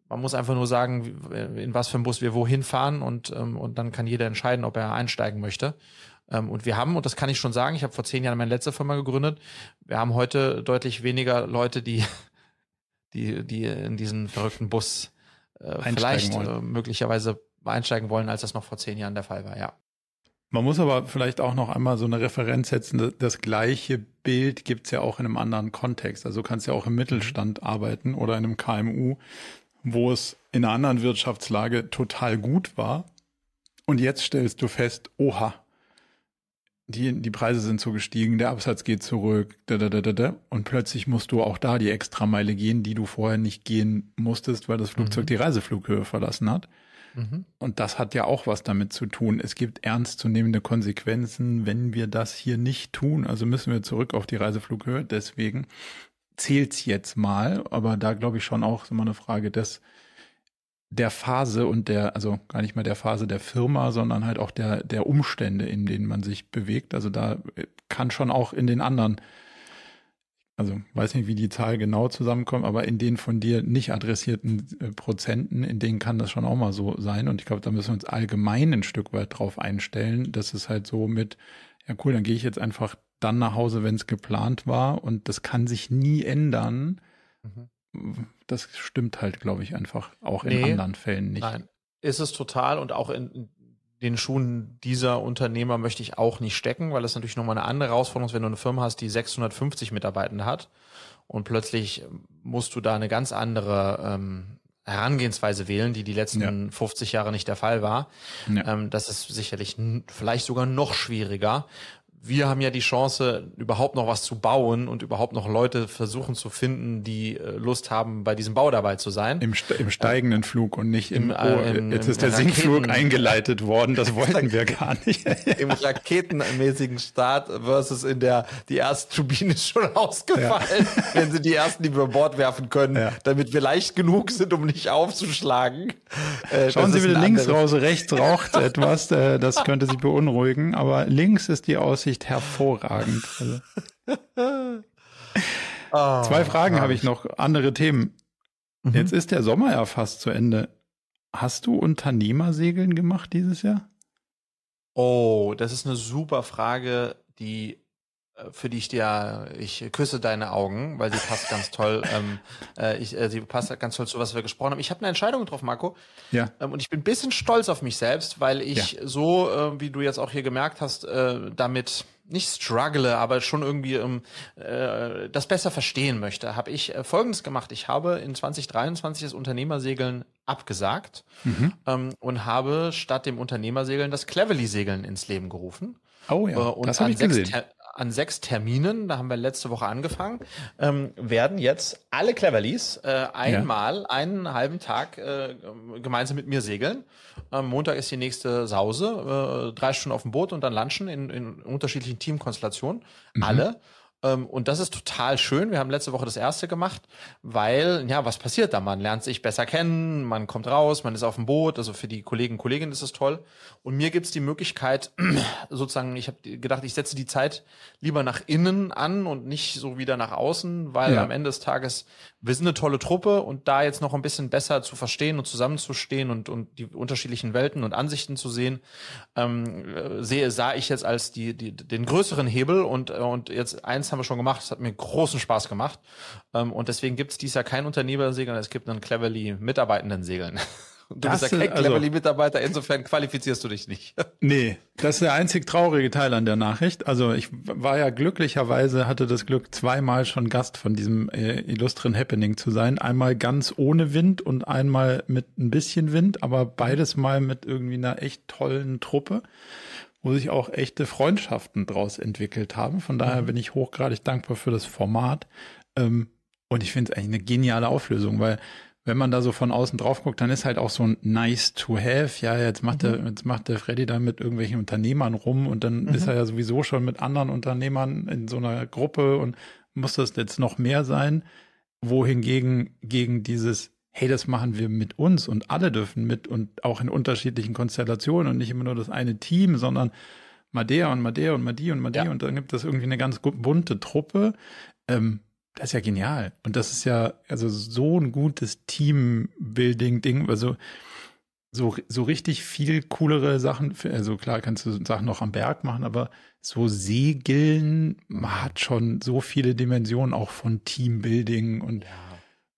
man muss einfach nur sagen, in was für ein Bus wir wohin fahren und, ähm, und dann kann jeder entscheiden, ob er einsteigen möchte. Ähm, und wir haben, und das kann ich schon sagen, ich habe vor zehn Jahren meine letzte Firma gegründet, wir haben heute deutlich weniger Leute, die, (laughs) die, die in diesen verrückten Bus äh, vielleicht äh, möglicherweise einsteigen wollen, als das noch vor zehn Jahren der Fall war, ja. Man muss aber vielleicht auch noch einmal so eine Referenz setzen. Das gleiche Bild gibt's ja auch in einem anderen Kontext. Also du kannst ja auch im Mittelstand arbeiten oder in einem KMU, wo es in einer anderen Wirtschaftslage total gut war. Und jetzt stellst du fest, oha, die, die Preise sind so gestiegen, der Absatz geht zurück, da, da, da, da, da. und plötzlich musst du auch da die Extrameile gehen, die du vorher nicht gehen musstest, weil das Flugzeug mhm. die Reiseflughöhe verlassen hat. Mhm. Und das hat ja auch was damit zu tun. Es gibt ernstzunehmende Konsequenzen, wenn wir das hier nicht tun. Also müssen wir zurück auf die Reiseflughöhe. Deswegen zählt's jetzt mal. Aber da glaube ich schon auch immer eine Frage des, der Phase und der, also gar nicht mehr der Phase der Firma, sondern halt auch der, der Umstände, in denen man sich bewegt. Also da kann schon auch in den anderen also weiß nicht, wie die Zahl genau zusammenkommt, aber in den von dir nicht adressierten äh, Prozenten, in denen kann das schon auch mal so sein. Und ich glaube, da müssen wir uns allgemein ein Stück weit drauf einstellen, dass es halt so mit, ja cool, dann gehe ich jetzt einfach dann nach Hause, wenn es geplant war und das kann sich nie ändern. Mhm. Das stimmt halt, glaube ich, einfach auch in nee, anderen Fällen nicht. Nein, ist es total und auch in, den Schuhen dieser Unternehmer möchte ich auch nicht stecken, weil das natürlich nochmal eine andere Herausforderung ist, wenn du eine Firma hast, die 650 Mitarbeitende hat und plötzlich musst du da eine ganz andere ähm, Herangehensweise wählen, die die letzten ja. 50 Jahre nicht der Fall war. Ja. Ähm, das ist sicherlich vielleicht sogar noch schwieriger, wir haben ja die Chance, überhaupt noch was zu bauen und überhaupt noch Leute versuchen zu finden, die äh, Lust haben, bei diesem Bau dabei zu sein. Im, im steigenden äh, Flug und nicht im, im, oh, im jetzt ist der Sinkflug eingeleitet worden, das wollten wir gar nicht. (laughs) Im raketenmäßigen Start versus in der, die erste Turbine ist schon ausgefallen, ja. (laughs) wenn sie die ersten, die wir über Bord werfen können, ja. damit wir leicht genug sind, um nicht aufzuschlagen. Äh, Schauen Sie wieder links raus, rechts (laughs) raucht etwas, äh, das könnte Sie beunruhigen, aber links ist die Aussicht Hinsicht hervorragend. Also. (laughs) oh, Zwei Fragen habe ich noch, andere Themen. Mhm. Jetzt ist der Sommer ja fast zu Ende. Hast du Unternehmersegeln gemacht dieses Jahr? Oh, das ist eine super Frage, die für die ich dir, ich küsse deine Augen, weil sie passt ganz toll. (laughs) ähm, äh, ich, äh, sie passt ganz toll zu, was wir gesprochen haben. Ich habe eine Entscheidung getroffen, Marco. Ja. Ähm, und ich bin ein bisschen stolz auf mich selbst, weil ich ja. so, äh, wie du jetzt auch hier gemerkt hast, äh, damit nicht struggle, aber schon irgendwie ähm, äh, das besser verstehen möchte, habe ich äh, Folgendes gemacht. Ich habe in 2023 das Unternehmersegeln abgesagt mhm. ähm, und habe statt dem Unternehmersegeln das Cleverly-Segeln ins Leben gerufen. Oh ja, äh, das habe ich gesehen an sechs Terminen, da haben wir letzte Woche angefangen, ähm, werden jetzt alle Cleverlies äh, einmal ja. einen halben Tag äh, gemeinsam mit mir segeln. Am Montag ist die nächste Sause, äh, drei Stunden auf dem Boot und dann lunchen in, in unterschiedlichen Teamkonstellationen. Mhm. Alle. Ähm, und das ist total schön. Wir haben letzte Woche das erste gemacht, weil, ja, was passiert da? Man lernt sich besser kennen, man kommt raus, man ist auf dem Boot. Also für die Kollegen und Kolleginnen ist es toll. Und mir gibt's die Möglichkeit, (clears throat) sozusagen, ich habe gedacht, ich setze die Zeit lieber nach innen an und nicht so wieder nach außen, weil ja. am Ende des Tages, wir sind eine tolle Truppe und da jetzt noch ein bisschen besser zu verstehen und zusammenzustehen und, und die unterschiedlichen Welten und Ansichten zu sehen, ähm, sehe, sah ich jetzt als die, die, den größeren Hebel und, und jetzt eins haben wir schon gemacht, es hat mir großen Spaß gemacht. Ähm, und deswegen gibt es dies Jahr kein Unternehmersegeln, es gibt einen Cleverly Mitarbeitenden Segeln. (laughs) Du das bist ja kein also, Cleverly-Mitarbeiter, insofern qualifizierst du dich nicht. (laughs) Nee, das ist der einzig traurige Teil an der Nachricht. Also ich war ja glücklicherweise, hatte das Glück, zweimal schon Gast von diesem äh, illustren Happening zu sein. Einmal ganz ohne Wind und einmal mit ein bisschen Wind, aber beides mal mit irgendwie einer echt tollen Truppe, wo sich auch echte Freundschaften draus entwickelt haben. Von daher mhm. bin ich hochgradig dankbar für das Format. Ähm, und ich finde es eigentlich eine geniale Auflösung, weil wenn man da so von außen drauf guckt, dann ist halt auch so ein nice to have. Ja, jetzt macht mhm. der, jetzt macht der Freddy da mit irgendwelchen Unternehmern rum und dann mhm. ist er ja sowieso schon mit anderen Unternehmern in so einer Gruppe und muss das jetzt noch mehr sein? Wohingegen gegen dieses, hey, das machen wir mit uns und alle dürfen mit und auch in unterschiedlichen Konstellationen und nicht immer nur das eine Team, sondern mal der und mal der und mal die und mal die ja. und dann gibt es irgendwie eine ganz bunte Truppe. Ähm, das ist ja genial. Und das ist ja also so ein gutes Teambuilding-Ding. Also so, so richtig viel coolere Sachen. Also klar kannst du Sachen noch am Berg machen, aber so Segeln hat schon so viele Dimensionen auch von Teambuilding und ja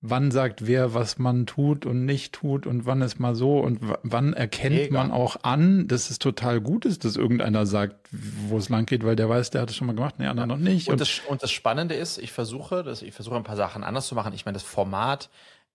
wann sagt wer, was man tut und nicht tut und wann ist mal so und wann erkennt Mega. man auch an, dass es total gut ist, dass irgendeiner sagt, wo es lang geht, weil der weiß, der hat es schon mal gemacht, der andere noch nicht. Und, und, das, und das Spannende ist, ich versuche, das, ich versuche ein paar Sachen anders zu machen. Ich meine, das Format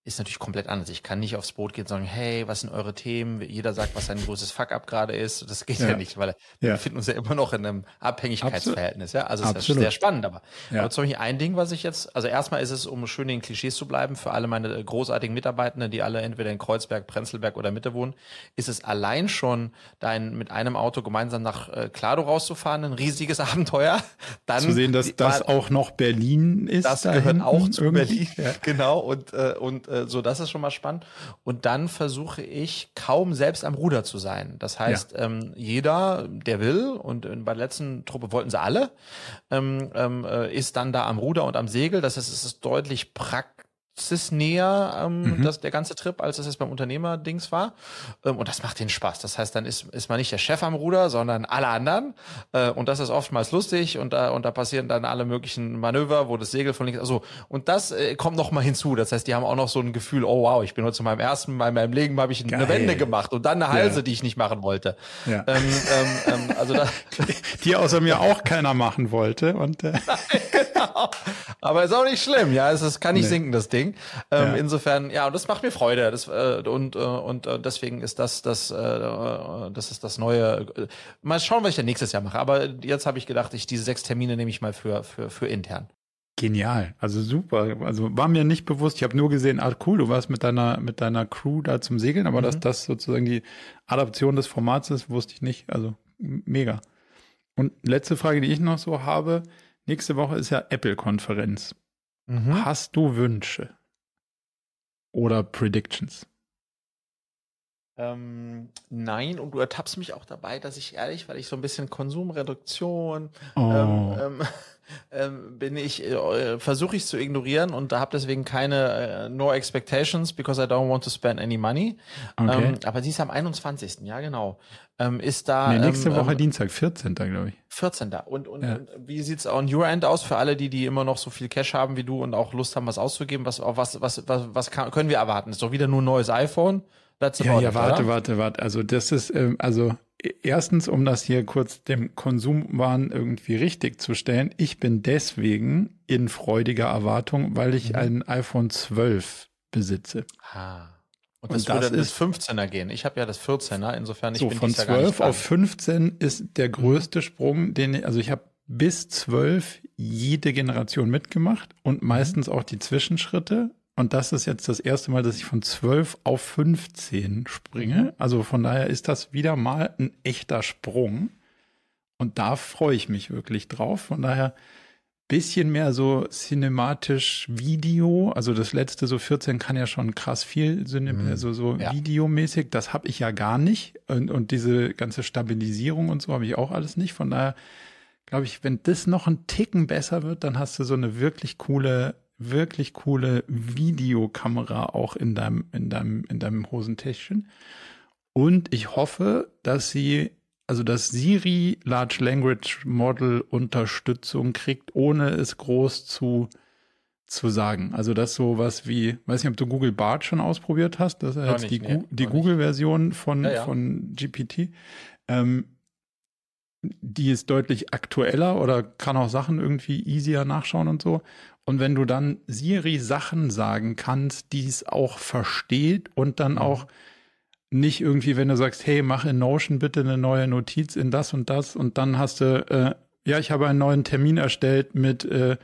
ist natürlich komplett anders. Ich kann nicht aufs Boot gehen und sagen, hey, was sind eure Themen? Jeder sagt, was sein großes Fuck-up gerade ist. Das geht ja. ja, nicht, weil ja. wir befinden uns ja immer noch in einem Abhängigkeitsverhältnis. Ja, also es ist sehr spannend. Aber, ja. aber zum Beispiel ein Ding, was ich jetzt, also erstmal ist es, um schön in den Klischees zu bleiben, für alle meine großartigen Mitarbeitenden, die alle entweder in Kreuzberg, Prenzlberg oder Mitte wohnen, ist es allein schon, dein mit einem Auto gemeinsam nach äh, Klado rauszufahren, ein riesiges (laughs) Abenteuer. Dann zu sehen, dass die, das auch noch Berlin ist. Das da gehört auch (laughs) zu irgendwie. Berlin. Ja. Genau. Und, äh, und äh, so, das ist schon mal spannend. Und dann versuche ich kaum selbst am Ruder zu sein. Das heißt, ja. ähm, jeder, der will, und äh, bei der letzten Truppe wollten sie alle, ähm, ähm, äh, ist dann da am Ruder und am Segel. Das heißt, es ist deutlich praktisch praxisnäher ähm, mhm. das, der ganze Trip, als es jetzt beim Unternehmerdings war. Ähm, und das macht den Spaß. Das heißt, dann ist, ist man nicht der Chef am Ruder, sondern alle anderen. Äh, und das ist oftmals lustig und da, und da passieren dann alle möglichen Manöver, wo das Segel von links, also, und das äh, kommt noch mal hinzu. Das heißt, die haben auch noch so ein Gefühl, oh wow, ich bin heute zu meinem ersten Mal in meinem Leben habe ich Geil. eine Wende gemacht und dann eine Halse, ja. die ich nicht machen wollte. Ja. Ähm, ähm, ähm, also da, (laughs) die außer mir auch keiner machen wollte. Und, äh. (laughs) genau. (laughs) Aber ist auch nicht schlimm, ja. Es, es kann nicht nee. sinken, das Ding. Ähm, ja. Insofern, ja, und das macht mir Freude. Das, äh, und äh, und äh, deswegen ist das das äh, das ist das neue. Äh, mal schauen, was ich dann nächstes Jahr mache. Aber jetzt habe ich gedacht, ich diese sechs Termine nehme ich mal für für für intern. Genial, also super. Also war mir nicht bewusst. Ich habe nur gesehen, ah cool, du warst mit deiner mit deiner Crew da zum Segeln, aber mhm. dass das sozusagen die Adaption des Formats ist, wusste ich nicht. Also mega. Und letzte Frage, die ich noch so habe: Nächste Woche ist ja Apple-Konferenz. Mhm. Hast du Wünsche oder Predictions? Ähm, nein, und du ertappst mich auch dabei, dass ich ehrlich, weil ich so ein bisschen Konsumreduktion oh. ähm, ähm, (laughs) ähm, bin ich, äh, versuche ich zu ignorieren und da habe deswegen keine äh, No Expectations because I don't want to spend any money. Okay. Ähm, aber sie ist am 21. Ja, genau. Ähm, ist da. Nee, nächste ähm, Woche ähm, Dienstag, 14. glaube ich. 14. Und, und, ja. und wie sieht's on your end aus für alle, die, die immer noch so viel Cash haben wie du und auch Lust haben, was auszugeben? Was, was, was, was, was kann, können wir erwarten? Ist doch wieder nur ein neues iPhone? That's ja, ja, warte, oder? warte, warte. Also das ist, ähm, also erstens, um das hier kurz dem Konsumwahn irgendwie richtig zu stellen, ich bin deswegen in freudiger Erwartung, weil ich mhm. ein iPhone 12 besitze. Ah. Und das, und das würde ins 15er gehen. Ich habe ja das 14er, insofern ich so, bin von 12 auf 15 ist der größte mhm. Sprung, den ich, also ich habe bis 12 jede Generation mitgemacht und mhm. meistens auch die Zwischenschritte. Und das ist jetzt das erste Mal, dass ich von 12 auf 15 springe. Mhm. Also von daher ist das wieder mal ein echter Sprung. Und da freue ich mich wirklich drauf. Von daher bisschen mehr so cinematisch Video. Also das letzte so 14 kann ja schon krass viel, mhm. also so ja. videomäßig. Das habe ich ja gar nicht. Und, und diese ganze Stabilisierung und so habe ich auch alles nicht. Von daher glaube ich, wenn das noch ein Ticken besser wird, dann hast du so eine wirklich coole, wirklich coole Videokamera auch in deinem, in deinem, in deinem Hosentäschchen. Und ich hoffe, dass sie also dass Siri Large Language Model Unterstützung kriegt, ohne es groß zu zu sagen. Also das so was wie, weiß nicht, ob du Google Bart schon ausprobiert hast, das ist jetzt die, nee, die Google-Version von, ja, ja. von GPT. Ähm, die ist deutlich aktueller oder kann auch Sachen irgendwie easier nachschauen und so. Und wenn du dann Siri Sachen sagen kannst, die es auch versteht und dann mhm. auch nicht irgendwie, wenn du sagst, hey, mach in Notion bitte eine neue Notiz in das und das und dann hast du, äh, ja, ich habe einen neuen Termin erstellt mit äh,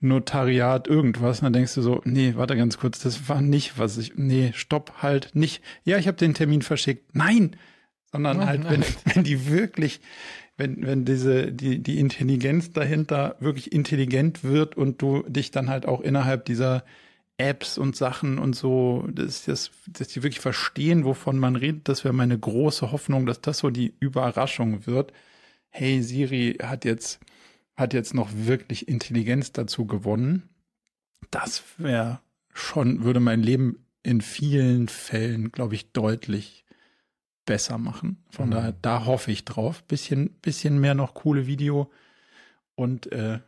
Notariat irgendwas. Und dann denkst du so, nee, warte ganz kurz, das war nicht, was ich, nee, stopp, halt, nicht. Ja, ich habe den Termin verschickt. Nein! Sondern halt, wenn, (laughs) wenn die wirklich, wenn, wenn diese, die, die Intelligenz dahinter wirklich intelligent wird und du dich dann halt auch innerhalb dieser Apps und Sachen und so, dass, dass, dass die wirklich verstehen, wovon man redet. Das wäre meine große Hoffnung, dass das so die Überraschung wird. Hey, Siri hat jetzt, hat jetzt noch wirklich Intelligenz dazu gewonnen. Das wäre schon, würde mein Leben in vielen Fällen, glaube ich, deutlich besser machen. Von mhm. daher, da hoffe ich drauf. Bisschen, bisschen mehr noch coole Video und äh,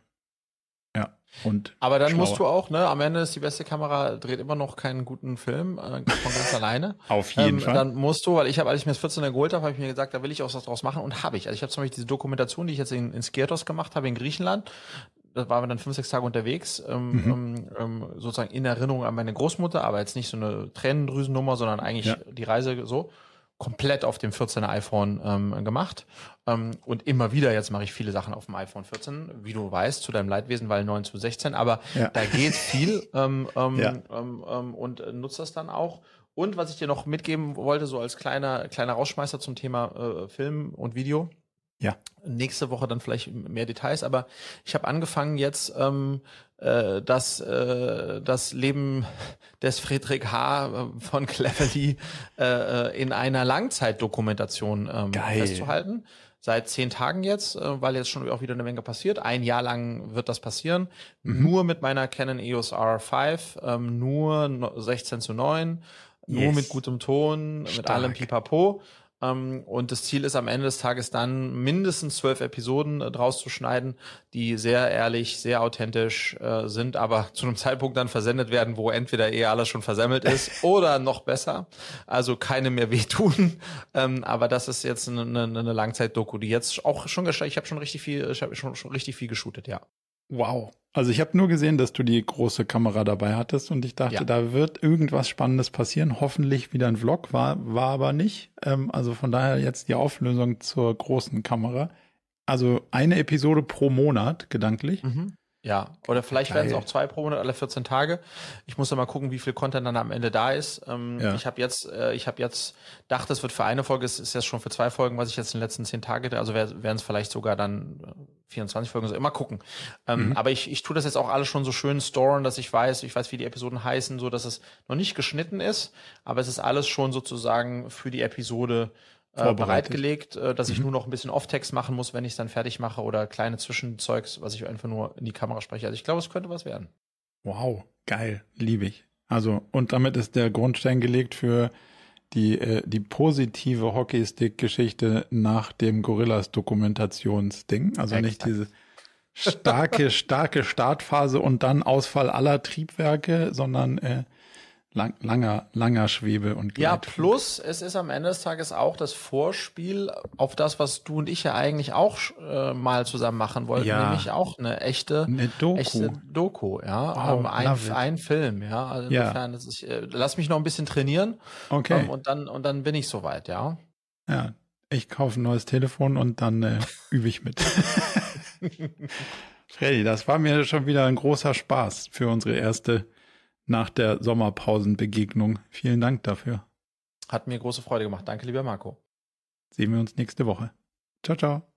und Aber dann schlauer. musst du auch, ne, am Ende ist die beste Kamera, dreht immer noch keinen guten Film, äh, von ganz alleine. (laughs) Auf jeden ähm, Fall. Dann musst du, weil ich habe, als ich mir das 14er geholt habe, habe ich mir gesagt, da will ich auch was draus machen und habe ich. Also ich habe zum Beispiel diese Dokumentation, die ich jetzt in, in Skiertos gemacht habe in Griechenland, da waren wir dann fünf, sechs Tage unterwegs, ähm, mhm. ähm, ähm sozusagen in Erinnerung an meine Großmutter, aber jetzt nicht so eine Tränendrüsennummer, sondern eigentlich ja. die Reise so komplett auf dem 14er iPhone ähm, gemacht. Ähm, und immer wieder, jetzt mache ich viele Sachen auf dem iPhone 14, wie du weißt, zu deinem Leidwesen, weil 9 zu 16, aber ja. da geht viel ähm, ähm, ja. ähm, ähm, und äh, nutzt das dann auch. Und was ich dir noch mitgeben wollte, so als kleiner, kleiner Rausschmeißer zum Thema äh, Film und Video. Ja. Nächste Woche dann vielleicht mehr Details, aber ich habe angefangen jetzt ähm, äh, das, äh, das Leben des Friedrich H. Von Cleverly äh, äh, in einer Langzeitdokumentation ähm, festzuhalten. Seit zehn Tagen jetzt, äh, weil jetzt schon auch wieder eine Menge passiert. Ein Jahr lang wird das passieren. Mhm. Nur mit meiner Canon EOS R5, ähm, nur 16 zu 9, yes. nur mit gutem Ton, Stark. mit allem Pipapo. Ähm, und das Ziel ist am Ende des Tages dann mindestens zwölf Episoden äh, draus zu schneiden, die sehr ehrlich, sehr authentisch äh, sind, aber (laughs) zu einem Zeitpunkt dann versendet werden, wo entweder eh alles schon versemmelt ist (laughs) oder noch besser. Also keine mehr wehtun. Ähm, aber das ist jetzt eine, eine, eine Langzeit-Doku, die jetzt auch schon, ich habe schon richtig viel, ich habe schon, schon richtig viel geshootet, ja. Wow. Also ich habe nur gesehen, dass du die große Kamera dabei hattest und ich dachte, ja. da wird irgendwas Spannendes passieren. Hoffentlich wieder ein Vlog, war, war aber nicht. Ähm, also von daher jetzt die Auflösung zur großen Kamera. Also eine Episode pro Monat, gedanklich. Mhm. Ja, oder vielleicht werden es auch zwei pro Monat alle 14 Tage. Ich muss dann mal gucken, wie viel Content dann am Ende da ist. Ähm, ja. Ich habe jetzt, äh, ich habe jetzt dachte, es wird für eine Folge, es ist jetzt schon für zwei Folgen, was ich jetzt in den letzten zehn Tagen, also werden es vielleicht sogar dann 24 äh, Folgen, so immer gucken. Ähm, mhm. Aber ich, ich tue das jetzt auch alles schon so schön storen, dass ich weiß, ich weiß, wie die Episoden heißen, so dass es noch nicht geschnitten ist, aber es ist alles schon sozusagen für die Episode äh, bereitgelegt, äh, dass mhm. ich nur noch ein bisschen Off-Text machen muss, wenn ich es dann fertig mache oder kleine Zwischenzeugs, was ich einfach nur in die Kamera spreche. Also ich glaube, es könnte was werden. Wow, geil, liebe ich. Also, und damit ist der Grundstein gelegt für die, äh, die positive Hockeystick-Geschichte nach dem Gorillas-Dokumentationsding. Also Exakt. nicht diese starke, starke Startphase und dann Ausfall aller Triebwerke, sondern äh, lang, langer, langer Schwebe und Gleit. Ja, plus es ist am Ende des Tages auch das Vorspiel auf das, was du und ich ja eigentlich auch äh, mal zusammen machen wollten, ja. nämlich auch eine echte, eine Doku. echte Doku, ja, wow, ähm, ein, ein Film, ja. Also insofern, ja. ist, äh, lass mich noch ein bisschen trainieren, okay, ähm, und dann und dann bin ich soweit, ja. Ja, ich kaufe ein neues Telefon und dann äh, (laughs) übe ich mit. Freddy, das war mir schon wieder ein großer Spaß für unsere erste nach der Sommerpausenbegegnung. Vielen Dank dafür. Hat mir große Freude gemacht. Danke, lieber Marco. Sehen wir uns nächste Woche. Ciao, ciao.